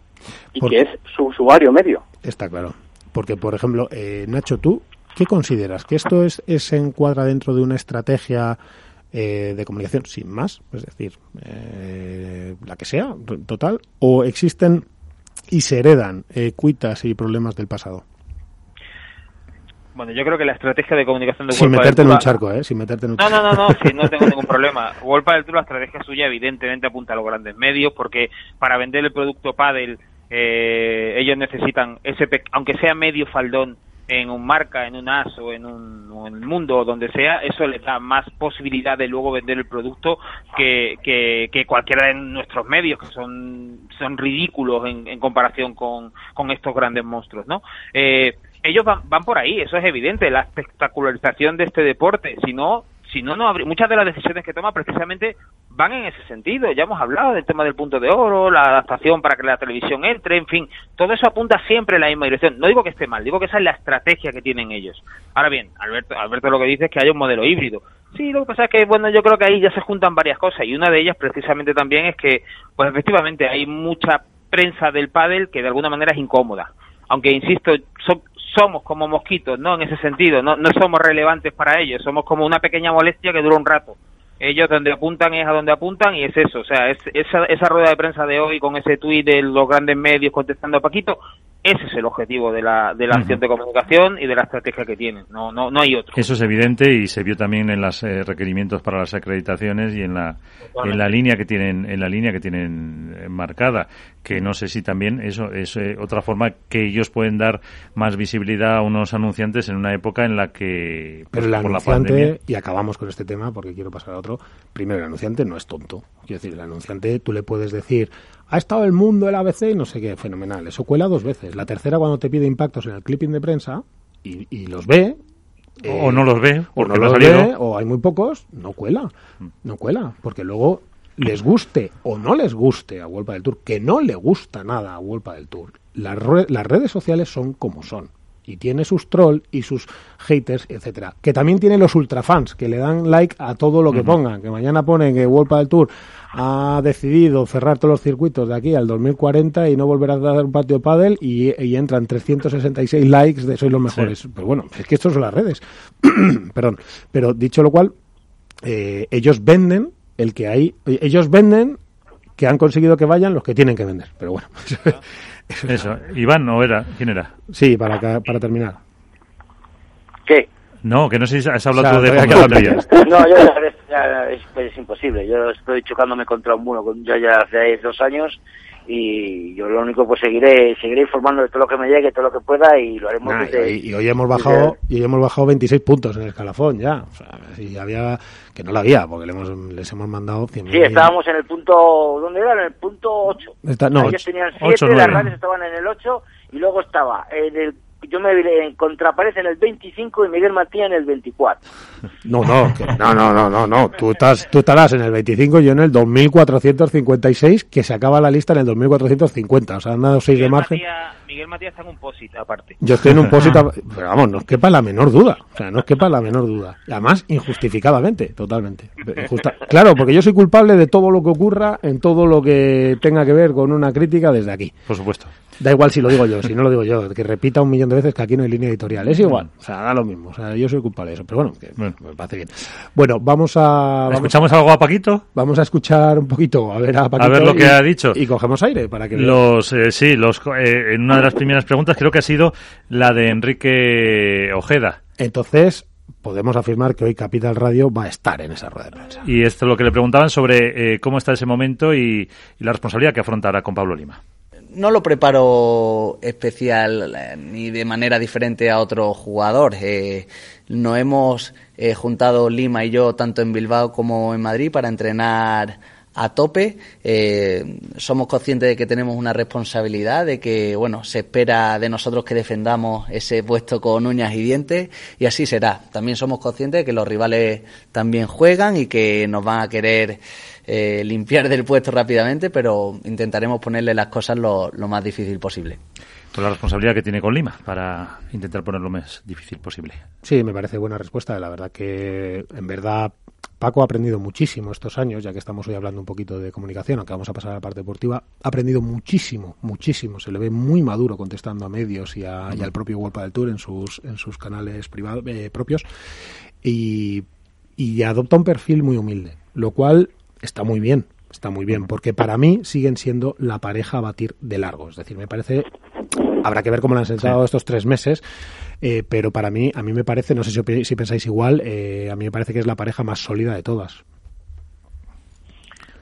y Por- que es su usuario medio. Está claro. Porque, por ejemplo, eh, Nacho, tú, ¿qué consideras? ¿Que esto es, es se encuadra dentro de una estrategia eh, de comunicación sin más? Es decir, eh, la que sea, total, o existen y se heredan eh, cuitas y problemas del pasado. Bueno, yo creo que la estrategia de comunicación de Sin Wolpa meterte del en un charco, ¿eh? Sin meterte en un No, charco. no, no, no, sí, no tengo [LAUGHS] ningún problema. Wolpa del Tour, la estrategia suya evidentemente apunta a los grandes medios porque para vender el producto Paddle eh, ellos necesitan ese, pe- aunque sea medio faldón en un marca, en un as o en, un, el mundo o donde sea, eso les da más posibilidad de luego vender el producto que, que, que cualquiera de nuestros medios, que son, son ridículos en, en comparación con, con estos grandes monstruos, ¿no? Eh, ellos van, van por ahí, eso es evidente, la espectacularización de este deporte, si no, si no, no habría- muchas de las decisiones que toma precisamente van en ese sentido. Ya hemos hablado del tema del punto de oro, la adaptación para que la televisión entre, en fin, todo eso apunta siempre en la misma dirección. No digo que esté mal, digo que esa es la estrategia que tienen ellos. Ahora bien, Alberto, Alberto lo que dice es que hay un modelo híbrido. Sí, lo que pasa es que, bueno, yo creo que ahí ya se juntan varias cosas y una de ellas precisamente también es que, pues efectivamente, hay mucha prensa del pádel que de alguna manera es incómoda. Aunque, insisto, so- somos como mosquitos, ¿no? En ese sentido, no, no somos relevantes para ellos, somos como una pequeña molestia que dura un rato. Ellos donde apuntan es a donde apuntan y es eso, o sea, es, esa, esa rueda de prensa de hoy con ese tuit de los grandes medios contestando a Paquito, ese es el objetivo de la, de la acción de comunicación y de la estrategia que tienen, no, no, no hay otro. Eso es evidente y se vio también en los requerimientos para las acreditaciones y en la en la línea que tienen en la línea que tienen eh, marcada que no sé si también eso es eh, otra forma que ellos pueden dar más visibilidad a unos anunciantes en una época en la que pues, Pero el por la anunciante, pandemia y acabamos con este tema porque quiero pasar a otro, primero el anunciante no es tonto. Quiero decir, el anunciante tú le puedes decir, ha estado el mundo, el ABC y no sé qué, fenomenal. Eso cuela dos veces. La tercera cuando te pide impactos en el clipping de prensa y, y los ve. eh, o no los ve o no los ve, o hay muy pocos, no cuela. No cuela, porque luego les guste o no les guste a Wolpa del Tour, que no le gusta nada a Wolpa del Tour, las, re- las redes sociales son como son. Y tiene sus trolls y sus haters, etcétera. Que también tiene los ultrafans, que le dan like a todo lo que pongan. Que mañana ponen que Wolpa del Tour ha decidido cerrar todos los circuitos de aquí al 2040 y no volver a dar un patio pádel y, y entran 366 likes de soy los mejores. Pero bueno, es que estos son las redes. [CLEARS THROAT] Perdón. Pero dicho lo cual, eh, ellos venden el que hay, ellos venden que han conseguido que vayan los que tienen que vender. Pero bueno, [LAUGHS] eso Iván no era quién era sí, para, ca- para terminar. ¿Qué? no que no sé si has hablado O sea, tú de Batería. No, yo ya, es, ya es, es imposible. Yo estoy chocándome contra un muro con- yo ya hace dos años y yo lo único pues seguiré seguiré informando de todo lo que me llegue, todo lo que pueda y lo haremos Nah, desde- y, y hoy hemos bajado y hoy hemos bajado 26 puntos en el escalafón ya. O sea, si había que no lo había porque le hemos, les hemos mandado 100 Sí, estábamos en el punto, ¿dónde era? En el punto 8. Está- no, Ellos ocho. tenían Ocho, 7, las nueve. radios estaban en el 8 y luego estaba en el yo me en contrapared en el 25 y Miguel Matías en el 24. [LAUGHS] No, no, que- no, no, no, no, no. Tú estás, tú estarás en el 25 y yo en el 2456 que se acaba la lista en el 2450. O sea, han dado 6 de margen. Matías, Miguel Matías está en un posit aparte. Yo estoy en un posit, [LAUGHS] pero vamos, no os quepa la menor duda. O sea, no os quepa la menor duda. Además, injustificadamente, totalmente. Injusta- Claro, porque yo soy culpable de todo lo que ocurra en todo lo que tenga que ver con una crítica desde aquí. por supuesto Da igual si lo digo yo, si no lo digo yo, que repita un millón de veces que aquí no hay línea editorial. Es igual, o sea, da lo mismo. O sea, yo soy culpable de eso, pero bueno, que Bueno. me parece bien. Bueno, vamos a vamos, escuchamos algo a Paquito vamos a escuchar un poquito, a ver a, Paquito ver lo que y- ha dicho. Y cogemos aire para que. Los, eh, sí, los, eh, en una de las primeras preguntas creo que ha sido la de Enrique Ojeda. Entonces, podemos afirmar que hoy Capital Radio va a estar en esa rueda de prensa. Y esto es lo que le preguntaban sobre eh, cómo está ese momento y, y la responsabilidad que afrontará con Pablo Lima. No lo preparo especial eh, ni de manera diferente a otro jugador. Eh, nos hemos eh, juntado Lima y yo tanto en Bilbao como en Madrid para entrenar a tope. Eh, somos conscientes de que tenemos una responsabilidad, de que bueno se espera de nosotros que defendamos ese puesto con uñas y dientes y así será. También somos conscientes de que los rivales también juegan y que nos van a querer eh, limpiar del puesto rápidamente, pero intentaremos ponerle las cosas lo, lo más difícil posible. Por la responsabilidad que tiene con Lima para intentar ponerlo lo más difícil posible. Sí, me parece buena respuesta. La verdad que, en verdad, Paco ha aprendido muchísimo estos años, ya que estamos hoy hablando un poquito de comunicación, aunque vamos a pasar a la parte deportiva, ha aprendido muchísimo, muchísimo. Se le ve muy maduro contestando a medios y, a, y al propio World del Tour en sus, en sus canales privados, eh, propios y, y adopta un perfil muy humilde, lo cual está muy bien, está muy bien, porque para mí siguen siendo la pareja a batir de largo. Es decir, me parece, habrá que ver cómo lo han sentado estos tres meses, eh, pero para mí, a mí me parece, no sé si, si pensáis igual, eh, a mí me parece que es la pareja más sólida de todas.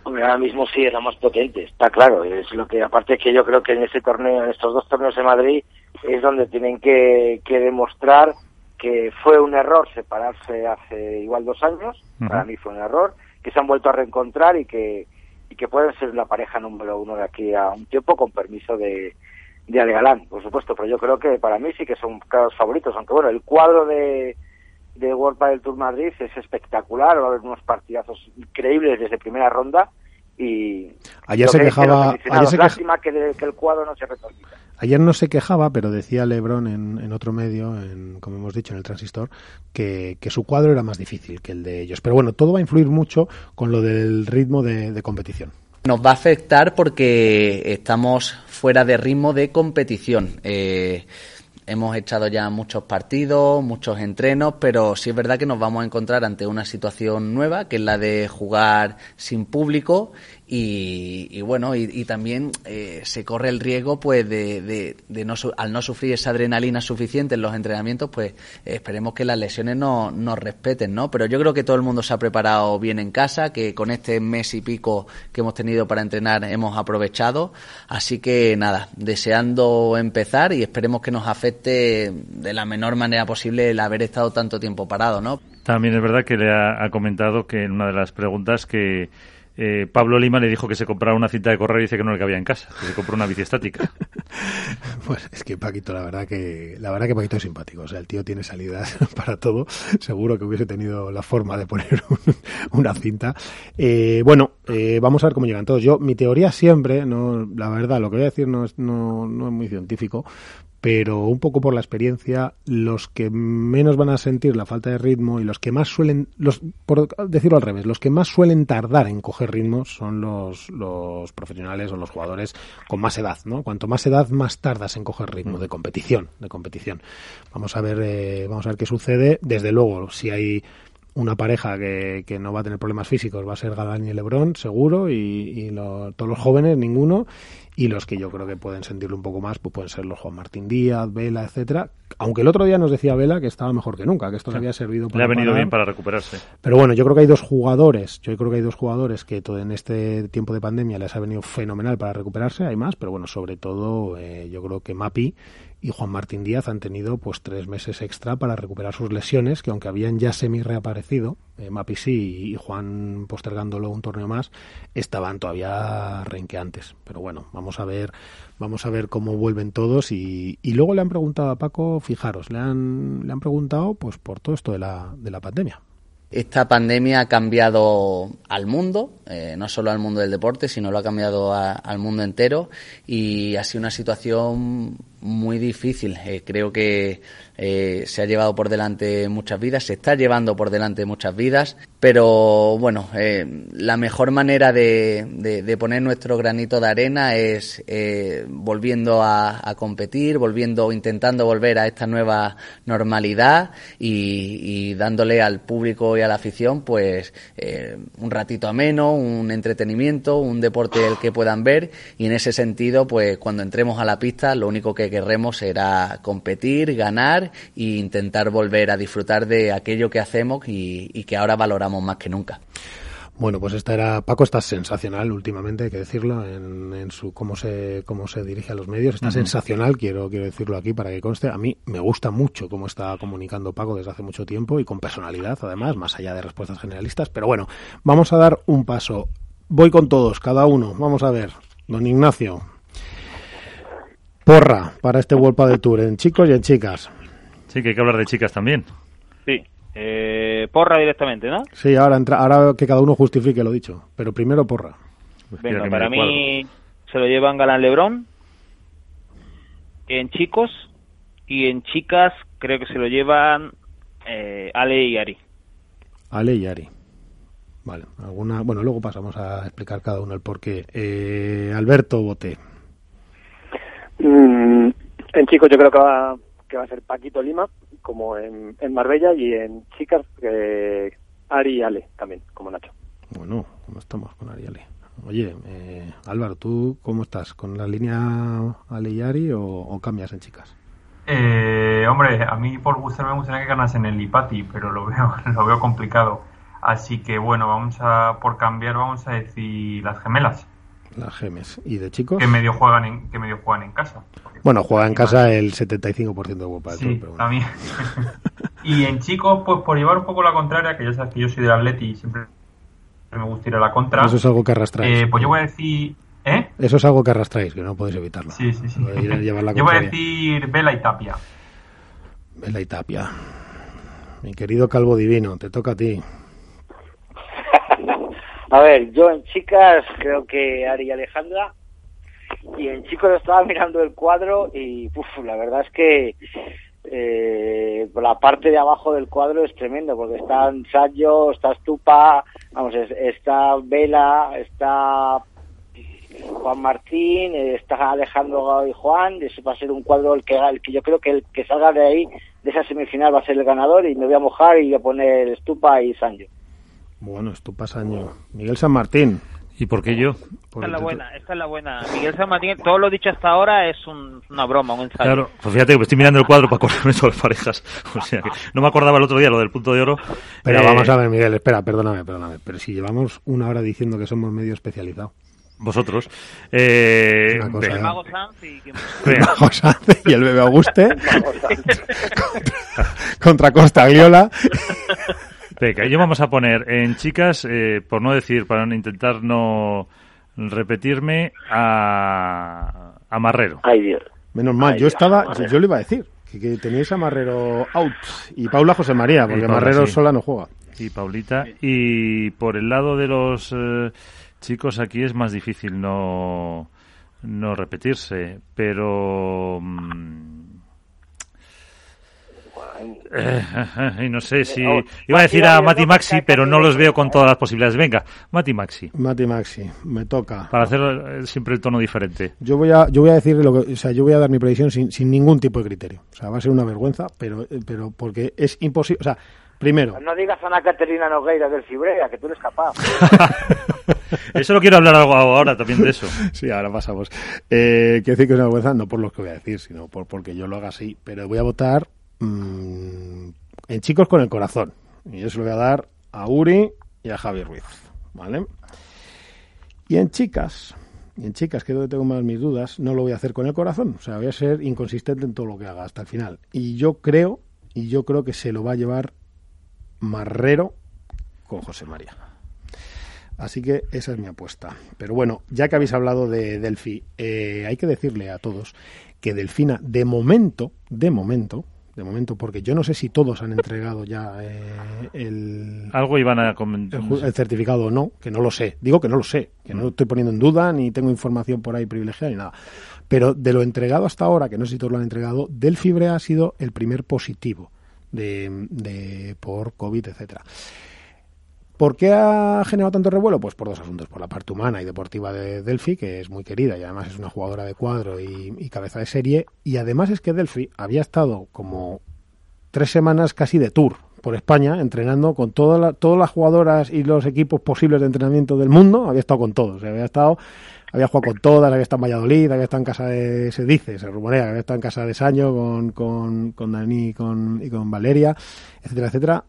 Hombre, ahora mismo sí es la más potente, está claro. Es lo que, aparte que yo creo que en ese torneo, en estos dos torneos de Madrid, es donde tienen que, que demostrar que fue un error separarse hace igual dos años, para mí fue un error, que se han vuelto a reencontrar y que, y que pueden ser la pareja número uno de aquí a un tiempo con permiso de, de Ale Galán, por supuesto, pero yo creo que para mí sí que son claros favoritos, aunque bueno, el cuadro de, de World del Tour Madrid es espectacular, va a haber unos partidazos increíbles desde primera ronda y ayer se quejaba ayer se lástima que, de, que, el cuadro no se retransmita ayer no se quejaba pero decía Lebron en, en otro medio en, como hemos dicho en el transistor que, su cuadro era más difícil que el de ellos. Pero bueno todo va a influir mucho con lo del ritmo de, de competición. Nos va a afectar porque estamos fuera de ritmo de competición. Eh, Hemos echado ya muchos partidos, muchos entrenos, pero sí es verdad que nos vamos a encontrar ante una situación nueva, que es la de jugar sin público y, y bueno, y, también eh, se corre el riesgo pues de, de, de, no, al no sufrir esa adrenalina suficiente en los entrenamientos, pues esperemos que las lesiones no nos respeten, ¿no? Pero yo creo que todo el mundo se ha preparado bien en casa, que con este mes y pico que hemos tenido para entrenar hemos aprovechado, así que nada, deseando empezar y esperemos que nos afecte de la menor manera posible el haber estado tanto tiempo parado, ¿no? También es verdad que le ha, ha comentado que en una de las preguntas que eh, Pablo Lima le dijo que se comprara una cinta de correr y dice que no le cabía en casa, que se compró una bici estática. [LAUGHS] pues es que Paquito, la verdad que la verdad que Paquito es simpático, o sea, el tío tiene salidas [LAUGHS] para todo, seguro que hubiese tenido la forma de poner [LAUGHS] un, una cinta. Eh, bueno, eh, vamos a ver cómo llegan todos. Yo, mi teoría siempre, no, la verdad, lo que voy a decir no es, no, no es muy científico, pero un poco por la experiencia, los que menos van a sentir la falta de ritmo y los que más suelen, los, por decirlo al revés, los que más suelen tardar en coger ritmo son los, los profesionales o los jugadores con más edad, ¿no? Cuanto más edad, más tardas en coger ritmo de competición, de competición. Vamos a ver, eh, vamos a ver qué sucede. Desde luego, si hay una pareja que, que, no va a tener problemas físicos va a ser Galán y Lebrón, seguro, y, y lo, todos los jóvenes, ninguno. Y los que yo creo que pueden sentirlo un poco más, pues pueden ser los Juan Martín Díaz, Vela, etcétera. Aunque el otro día nos decía Vela que estaba mejor que nunca, que esto le había servido para. Le ha venido parar. bien para recuperarse. Pero bueno, yo creo que hay dos jugadores, yo creo que hay dos jugadores que todo en este tiempo de pandemia les ha venido fenomenal para recuperarse, hay más, pero bueno, sobre todo eh, yo creo que Mapi y Juan Martín Díaz han tenido pues tres meses extra para recuperar sus lesiones, que aunque habían ya semi reaparecido, eh, Mapi sí y Juan postergándolo un torneo más, estaban todavía renqueantes. Pero bueno, vamos a ver, vamos a ver cómo vuelven todos y, y luego le han preguntado a Paco, fijaros, le han, le han preguntado pues por todo esto de la, de la pandemia. Esta pandemia ha cambiado al mundo, eh, no solo al mundo del deporte, sino lo ha cambiado a, al mundo entero y ha sido una situación muy difícil. Eh, creo que eh, se ha llevado por delante muchas vidas, se está llevando por delante muchas vidas, pero bueno, eh, la mejor manera de, de, de, poner nuestro granito de arena es eh, volviendo a, a, competir, volviendo, intentando volver a esta nueva normalidad y, y dándole al público y a la afición pues un ratito ameno, un entretenimiento, un deporte el que puedan ver y en ese sentido pues cuando entremos a la pista lo único que querremos será competir, ganar e intentar volver a disfrutar de aquello que hacemos y, y que ahora valoramos más que nunca. Bueno, pues esta era Paco está sensacional últimamente, hay que decirlo, en, en su cómo se cómo se dirige a los medios, está uh -huh. sensacional, quiero quiero decirlo aquí para que conste. A mí me gusta mucho cómo está comunicando Paco desde hace mucho tiempo y con personalidad, además, más allá de respuestas generalistas. Pero bueno, vamos a dar un paso. Voy con todos, cada uno. Vamos a ver, don Ignacio. Porra para este World de Tour en chicos y en chicas. Sí, que hay que hablar de chicas también. Sí. Eh, porra directamente, ¿no? Sí, ahora, entra, ahora que cada uno justifique lo dicho. Pero primero porra. Pues Venga, para mí se lo llevan Galán Lebrón. En chicos y en chicas creo que se lo llevan eh, Ale y Ari. Ale y Ari. Vale, alguna. Bueno, luego pasamos a explicar cada uno el porqué. Eh, Alberto Bote. Mm, en chicos yo creo que va, que va a ser Paquito Lima, como en, en Marbella, y en chicas eh, Ari y Ale también, como Nacho. Bueno, ¿cómo estamos con Ari y Ale? Oye, eh, Álvaro, ¿tú cómo estás? ¿Con la línea Ale y Ari o, o cambias en chicas? Eh, hombre, a mí por gusto me gustaría que ganasen el Lipati, pero lo veo, [LAUGHS] lo veo complicado. Así que bueno, vamos a, por cambiar, vamos a decir las gemelas, Las gemes. ¿Y de chicos? que medio juegan en, que medio juegan en casa. Bueno, juega en casa el 75% de del Sí, pero bueno. también. [LAUGHS] y en chicos, pues por llevar un poco la contraria, que ya sabes que yo soy del Atleti y siempre me gusta ir a la contra. Eso es algo que arrastráis. eh, pues yo voy a decir, ¿eh? Eso es algo que arrastráis, que no podéis evitarlo. Sí, sí, sí. A [LAUGHS] llevar la Yo voy a decir Vela y Tapia. Vela y Tapia. Mi querido Calvo Divino, te toca a ti. A ver, yo en chicas creo que Ari y Alejandra. Y en chicos estaba [LAUGHS] mirando el cuadro y uf, la verdad es que eh, la parte de abajo del cuadro es tremendo porque está Sancho, está Stupa, vamos, es- está Vela, está Juan Martín, eh, está Alejandro y Juan. Eso va a ser un cuadro el que, el que yo creo que el que salga de ahí, de esa semifinal, va a ser el ganador y me voy a mojar y voy a poner Stupa y Sancho. Bueno, Stupa año. Miguel San Martín. ¿Y por qué yo? Esta es la el- buena, esta es la buena. Miguel San Martín, todo lo dicho hasta ahora es un- una broma, un ensayo. Claro, pues fíjate que me estoy mirando el cuadro para acordarme de todas las parejas. [LAUGHS] O sea que no me acordaba el otro día lo del punto de oro. Pero Eh, vamos a ver, Miguel, espera, perdóname, perdóname. Pero si llevamos una hora diciendo que somos medio especializados. Vosotros. Eh, cosa, El ¿eh? Mago Sanz y... venga. José Ángel y el bebé Auguste [LAUGHS] [LAUGHS] contra Costa Gliola. Venga, yo vamos a poner en chicas, eh, por no decir, para no intentar no repetirme, a, a Marrero. Ay, Dios. Menos mal, Ay, yo estaba, yo le iba a decir que, que teníais a Marrero out y Paula José María, porque Paula, Marrero sí. sola no juega. y Paulita. Y por el lado de los eh, chicos aquí es más difícil no, no repetirse, pero... mm, [LAUGHS] y no sé si... Iba a decir a Mati Maxi, pero no los veo con todas las posibilidades. Venga, Mati Maxi, Mati Maxi, me toca. para hacer eh, siempre el tono diferente. Yo voy a, yo voy a decir lo que, o sea, yo voy a dar mi predicción sin, sin ningún tipo de criterio. O sea, va a ser una vergüenza, pero, eh, pero porque es imposible. O sea, primero, No digas a Ana Caterina Nogueira del Fibrea, que tú eres capaz. [LAUGHS] Eso lo quiero hablar algo ahora también de eso. [LAUGHS] Sí, ahora pasamos. Eh, quiero decir que es una vergüenza, no por lo que voy a decir, sino por porque yo lo haga así. Pero voy a votar mm, en chicos con el corazón. Y yo se lo voy a dar a Uri y a Javi Ruiz. ¿Vale? Y en chicas, y en chicas, que es donde tengo más mis dudas, no lo voy a hacer con el corazón. O sea, voy a ser inconsistente en todo lo que haga hasta el final. Y yo creo, y yo creo que se lo va a llevar Marrero con José María. Así que esa es mi apuesta. Pero bueno, ya que habéis hablado de Delphi, eh, hay que decirle a todos que Delfina, de momento, de momento, de momento, porque yo no sé si todos han entregado ya eh, el, Algo iban a comentar. el, certificado o no, que no lo sé. Digo que no lo sé, que no lo estoy poniendo en duda, ni tengo información por ahí privilegiada ni nada. Pero de lo entregado hasta ahora, que no sé si todos lo han entregado, Delphi Brea ha sido el primer positivo de, de- por COVID, etcétera. ¿Por qué ha generado tanto revuelo? Pues por dos asuntos. Por la parte humana y deportiva de Delphi, que es muy querida y además es una jugadora de cuadro y, cabeza de serie. Y además es que Delphi había estado como tres semanas casi de tour por España, entrenando con todas las jugadoras y los equipos posibles de entrenamiento del mundo. Había estado con todos. Había estado, había jugado con todas, había estado en Valladolid, había estado en casa de, se dice, se rumorea, había estado en casa de Saño con, con, con Dani con, y con Valeria, etcétera, etcétera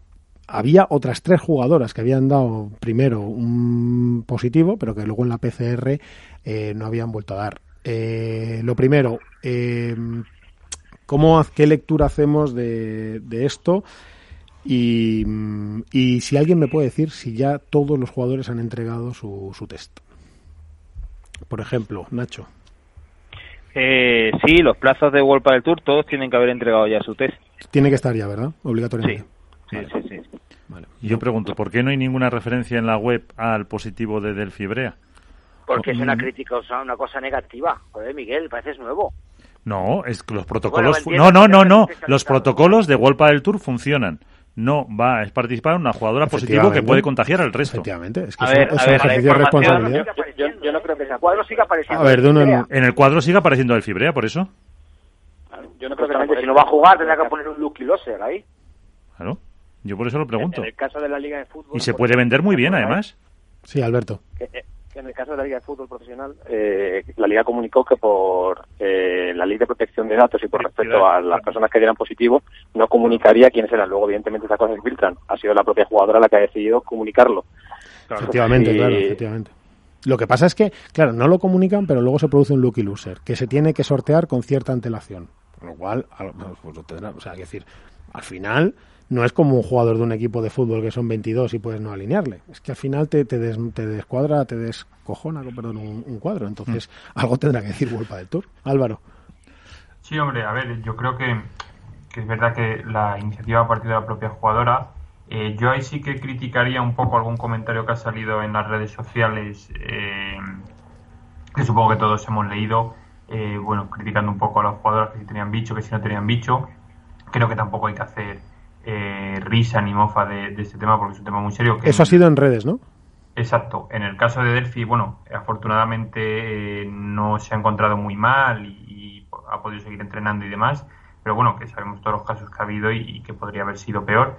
había otras tres jugadoras que habían dado primero un positivo, pero que luego en la PCR eh, no habían vuelto a dar. Eh, lo primero, eh, ¿cómo, ¿qué lectura hacemos de, de esto? Y, mm, y si alguien me puede decir si ya todos los jugadores han entregado su, su test. Por ejemplo, Nacho. Eh, sí, los plazos de World del Tour todos tienen que haber entregado ya su test. Tiene que estar ya, ¿verdad? Obligatoriamente. Sí, sí, sí. Yo pregunto, ¿por qué no hay ninguna referencia en la web al positivo de Delphi Brea? Porque es Mm. una crítica, o sea, una cosa negativa. Joder, Miguel, pareces nuevo. No, es que los protocolos. Bueno, no, no, no, no. Los protocolos de World del Tour funcionan. No va, es participar una jugadora positiva que puede contagiar al resto. Efectivamente, es que A es un- es a ver, ejercicio de responsabilidad. Yo, yo no creo que sea cuadro siga apareciendo. A ver, uno en- el cuadro sigue apareciendo Delphi Brea, por eso. Yo no creo que si no va a jugar tendrá que poner un Lucky Loser ahí. Claro. Yo por eso lo pregunto. En el caso de la Liga de Fútbol. Y se por puede vender muy bien, además. Sí, Alberto. Eh, en el caso de la Liga de Fútbol Profesional, eh, la Liga comunicó que por eh, la ley de protección de datos y por respecto a las personas que dieran positivo, no comunicaría quiénes eran. Luego, evidentemente, esas cosas se filtran. Ha sido la propia jugadora la que ha decidido comunicarlo. Efectivamente, Y- claro, efectivamente. Lo que pasa es que, claro, no lo comunican, pero luego se produce un lucky loser, que se tiene que sortear con cierta antelación. Con lo cual, al- pues lo tendrá- o sea, que decir, al final no es como un jugador de un equipo de fútbol que son 22 y puedes no alinearle. Es que al final te, te, des- te descuadra, te descojona, perdón, un, un cuadro. Entonces, algo tendrá que decir Vuelpa del Tour. Álvaro. Sí, hombre, a ver, yo creo que, que es verdad que la iniciativa ha partido de la propia jugadora. Eh, yo ahí sí que criticaría un poco algún comentario que ha salido en las redes sociales, eh, que supongo que todos hemos leído, eh, bueno, criticando un poco a las jugadoras que si tenían bicho, que si no tenían bicho. Creo que tampoco hay que hacer eh, risa ni mofa de, de este tema porque es un tema muy serio. Que Eso ha sido en redes, ¿no? Exacto. En el caso de Delphi, bueno, afortunadamente eh, no se ha encontrado muy mal y, y ha podido seguir entrenando y demás, pero bueno, que sabemos todos los casos que ha habido y, y que podría haber sido peor.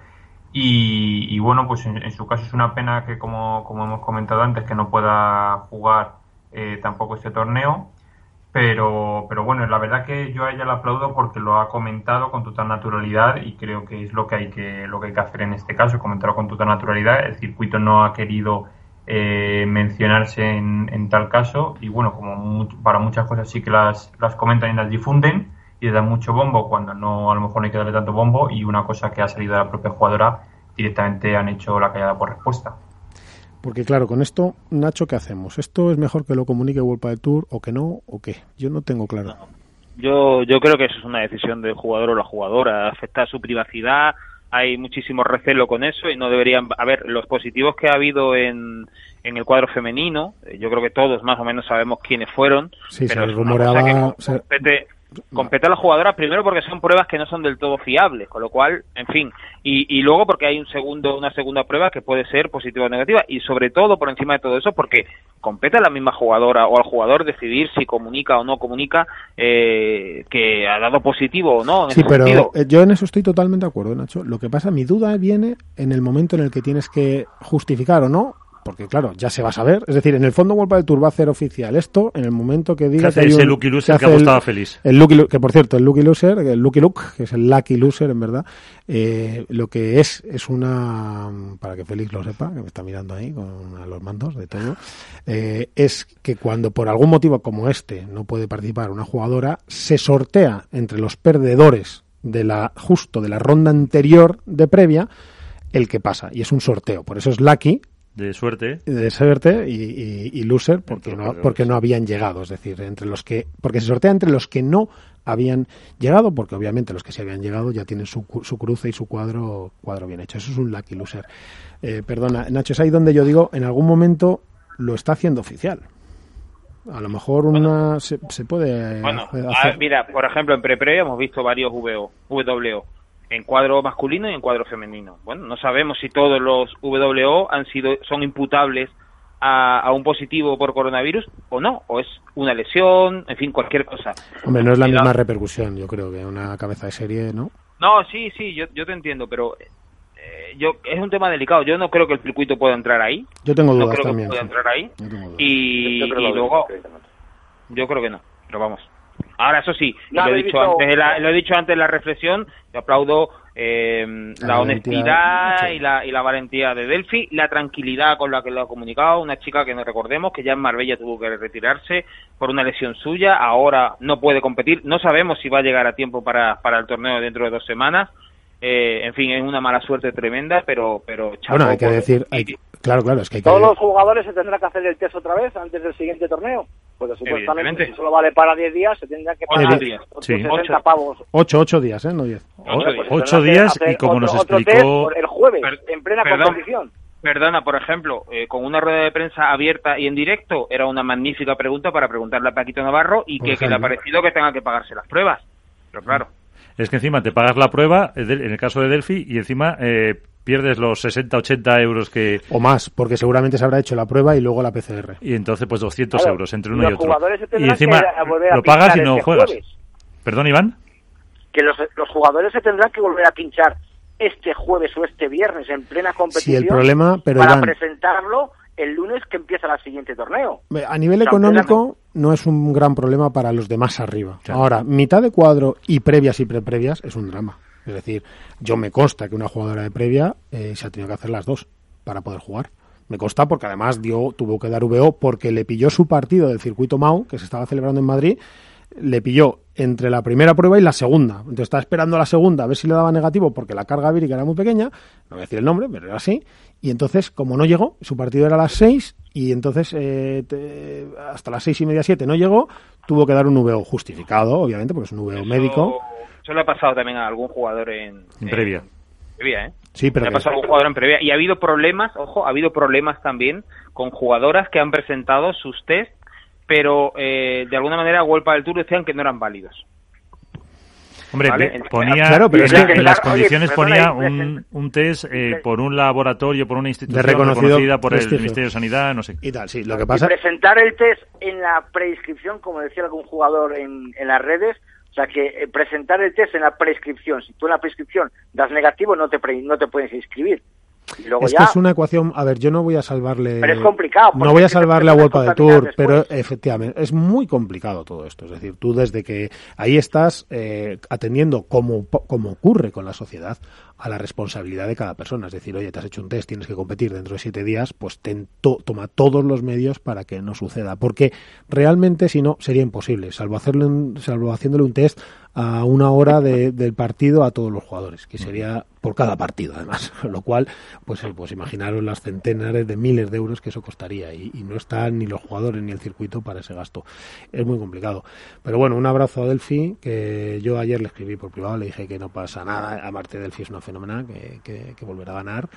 Y, y bueno, pues en, en su caso es una pena que, como, como hemos comentado antes, que no pueda jugar eh, tampoco este torneo. Pero, pero bueno, la verdad que yo a ella la aplaudo porque lo ha comentado con total naturalidad y creo que es lo que hay que, lo que hay que hacer en este caso, comentarlo con total naturalidad. El circuito no ha querido eh, mencionarse en, en tal caso y bueno, como para muchas cosas sí que las, las comentan y las difunden y le dan mucho bombo cuando no a lo mejor no hay que darle tanto bombo y una cosa que ha salido de la propia jugadora directamente han hecho la callada por respuesta. Porque claro, con esto, Nacho, ¿qué hacemos? ¿Esto es mejor que lo comunique Vuelpa del Tour o que no o qué? Yo no tengo claro. Yo, yo creo que eso es una decisión del jugador o la jugadora, afecta a su privacidad, hay muchísimo recelo con eso y no deberían, a ver, los positivos que ha habido en, en el cuadro femenino, eh, yo creo que todos más o menos sabemos quiénes fueron, Sí, pero se es rumoreaba... que se- compete, compete a la jugadora primero porque son pruebas que no son del todo fiables, con lo cual, en fin, y, y luego porque hay un segundo, una segunda prueba que puede ser positiva o negativa y sobre todo por encima de todo eso porque compete a la misma jugadora o al jugador decidir si comunica o no comunica eh, que ha dado positivo o no. En Sí, ese pero sentido. eh, yo en eso estoy totalmente de acuerdo, Nacho. Lo que pasa, mi duda viene en el momento en el que tienes que justificar o no, porque claro, ya se va a saber. Es decir, en el fondo Vuelpa del Tour va a hacer oficial esto en el momento que diga hace que hay ese un- Lucky se Loser que hace apostaba el- feliz. El Lucky Lu- que por cierto, el Lucky Loser, el Lucky Look, que es el Lucky Loser en verdad, eh, lo que es, es una, para que Félix lo sepa, que me está mirando ahí con a los mandos de todo, eh, es que cuando por algún motivo como este no puede participar una jugadora, se sortea entre los perdedores de la, justo de la ronda anterior de previa, el que pasa, y es un sorteo, por eso es Lucky, De suerte. de suerte y, y- y loser porque no, porque no habían llegado, es decir, entre los que porque se sortea entre los que no habían llegado, porque obviamente los que sí habían llegado ya tienen su, cu- su cruce y su cuadro cuadro bien hecho. Eso es un lucky loser. Eh, perdona, Nacho, es ahí donde yo digo, en algún momento lo está haciendo oficial. A lo mejor una se, se puede Bueno, hacer- a ver, mira, por ejemplo, en pre-previa hemos visto varios VO, WO, en cuadro masculino y en cuadro femenino. Bueno, no sabemos si todos los WO han sido, son imputables a, a un positivo por coronavirus o no, o es una lesión, en fin, cualquier cosa. Hombre, no es la misma repercusión, yo creo que una cabeza de serie, ¿no? No, sí, sí, yo, yo te entiendo, pero eh, yo es un tema delicado. Yo no creo que el circuito pueda entrar ahí. Yo tengo no dudas creo también. que pueda sí. entrar ahí. Yo tengo dudas. Y, Yo creo y lo luego, yo creo que no, pero vamos. Ahora, eso sí, No lo, he dicho visto- antes, en la- lo he dicho antes en la reflexión, yo aplaudo eh, La honestidad sí. y, la, y la valentía de Delphi, la tranquilidad con la que lo ha comunicado, una chica que no recordemos que ya en Marbella tuvo que retirarse por una lesión suya, ahora no puede competir, no sabemos si va a llegar a tiempo para, para el torneo dentro de dos semanas, eh, en fin, es una mala suerte tremenda, pero, pero chapo Bueno, hay que decir, hay claro, claro, es que hay que ¿Todos los jugadores se tendrán que hacer el test otra vez antes del siguiente torneo? Porque supuestamente Evidentemente. si solo vale para 10 días, se tendrán que Ocho pagar días. otros Sí. 60 Ocho. pavos. 8, 8 días, ¿eh? No 10. ocho, días y como nos explicó... el jueves, en plena competición. Perdona, por ejemplo, eh, con una rueda de prensa abierta y en directo, era una magnífica pregunta para preguntarle a Paquito Navarro y que, le ha parecido que tenga que pagarse las pruebas. Pero claro. Es que encima te pagas la prueba, en el caso de Delphi, y encima eh, pierdes los 60, 80 euros que... O más, porque seguramente se habrá hecho la prueba y luego la PCR. Y entonces pues 200 euros entre uno y otro. Y encima lo pagas y no este juegas. ¿Perdón, Iván? Que los, los jugadores se tendrán que volver a pinchar este jueves o este viernes en plena competición el problema, pero para presentarlo el lunes que empieza el siguiente torneo. A nivel económico no es un gran problema para los demás arriba. Ahora, mitad de cuadro y previas y preprevias es un drama. Es decir, yo me consta que una jugadora de previa eh, se ha tenido que hacer las dos para poder jugar. Me consta porque además dio, tuvo que dar VO porque le pilló su partido del circuito MAU, que se estaba celebrando en Madrid, le pilló entre la primera prueba y la segunda. Entonces estaba esperando la segunda a ver si le daba negativo porque la carga vírica era muy pequeña, no voy a decir el nombre, pero era así. Y entonces, como no llegó, su partido era a las seis y entonces eh, hasta las seis y media, siete no llegó, tuvo que dar un VO justificado, obviamente, porque es un VO médico. Eso le ha pasado también a algún jugador en, previa. previa, ¿eh? Sí, pero le ha pasado a algún jugador en previa. Y ha habido problemas, ojo, ha habido problemas también con jugadoras que han presentado sus test pero eh, de alguna manera Huelpa del Tour decían que no eran válidos. Hombre, ponía claro, pero en, las condiciones ponía un, un test eh, por un laboratorio, por una institución reconocida por el Ministerio de Sanidad, no sé. Y tal, sí, lo que pasa... presentar el test en la prescripción, como decía algún jugador en, en las redes, o sea que eh, presentar el test en la prescripción, si tú en la prescripción das negativo, no te, no te puedes inscribir es que es una ecuación, a ver, yo no voy a salvarle... Pero es complicado. No voy a salvarle a Vuelta del Tour, pero efectivamente, es muy complicado todo esto. Es decir, tú desde que ahí estás eh, atendiendo como, como ocurre con la sociedad a la responsabilidad de cada persona. Es decir, oye, te has hecho un test, tienes que competir dentro de siete días, pues ten toma todos los medios para que no suceda. Porque realmente, si no, sería imposible, salvo, hacerle salvo haciéndole un test a una hora del partido a todos los jugadores, que sería por cada partido, además. [LAUGHS] Lo cual, pues, eh, pues imaginaros las centenares de miles de euros que eso costaría. Y, no están ni los jugadores ni el circuito para ese gasto. Es muy complicado. Pero bueno, un abrazo a Delphi, que yo ayer le escribí por privado, le dije que no pasa nada. Aparte, Delphi es una fenomenal, que, que, volverá a ganar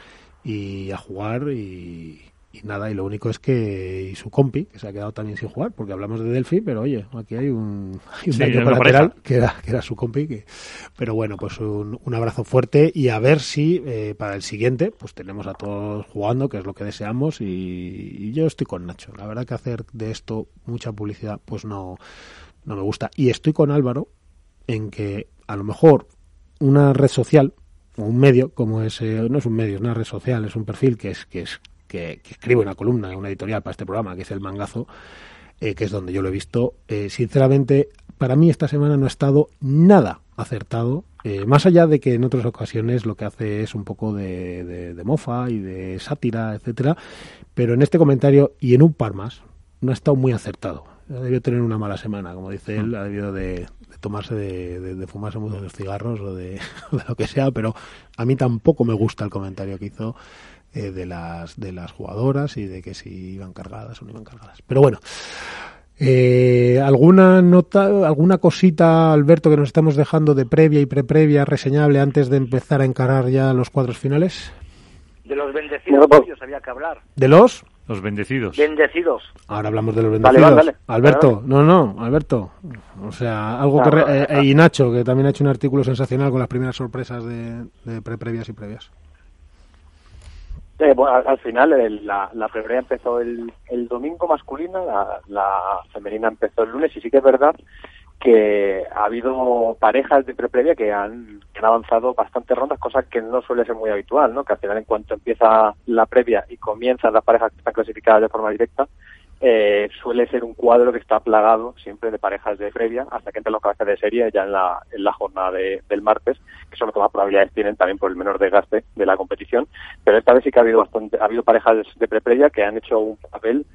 y a jugar y, nada, y lo único es que y su compi, que se ha quedado también sin jugar, porque hablamos de Delphi, pero oye, aquí hay un, lateral que era, que era su compi, que, pero bueno, pues un, un abrazo fuerte y a ver si eh, para el siguiente, pues tenemos a todos jugando, que es lo que deseamos, y, y, yo estoy con Nacho. La verdad que hacer de esto mucha publicidad, pues no, no me gusta. Y estoy con Álvaro en que a lo mejor una red social un medio como es eh, no es un medio es una red social es un perfil que es que es que, escribe una columna una editorial para este programa que es el mangazo eh, que es donde yo lo he visto eh, sinceramente para mí esta semana no ha estado nada acertado más allá de que en otras ocasiones lo que hace es un poco de, de mofa y de sátira etcétera pero en este comentario y en un par más no ha estado muy acertado. Ha debido tener una mala semana, como dice él, ha debido de, tomarse, de, de, fumarse muchos cigarros [LAUGHS] o de, lo que sea, pero a mí tampoco me gusta el comentario que hizo eh, de las de las jugadoras y de que si iban cargadas o no iban cargadas. Pero bueno, eh, ¿Alguna nota, alguna cosita, Alberto, que nos estamos dejando de previa y preprevia reseñable antes de empezar a encarar ya los cuadros finales? De los bendecidos no, había que hablar. ¿De los? Los bendecidos. Bendecidos. Ahora hablamos de los bendecidos. Alberto, no, no, Alberto. O sea, algo que... Eh, y Nacho, que también ha hecho un artículo sensacional con las primeras sorpresas de, de pre previas y previas. Al, final la, la previa empezó el, el domingo masculina, la, la femenina empezó el lunes y sí que es verdad que ha habido parejas de pre-previa que han, han avanzado bastantes rondas, cosa que no suele ser muy habitual, ¿no? Que al final en cuanto empieza la previa y comienzan las parejas que están clasificadas de forma directa, eh, suele ser un cuadro que está plagado siempre de parejas de previa hasta que entran los cabezas de serie ya en la, en la jornada del martes, que son las que más probabilidades tienen también por el menor desgaste de la competición. Pero esta vez sí que ha habido bastante, ha habido parejas de pre-previa que han hecho un papel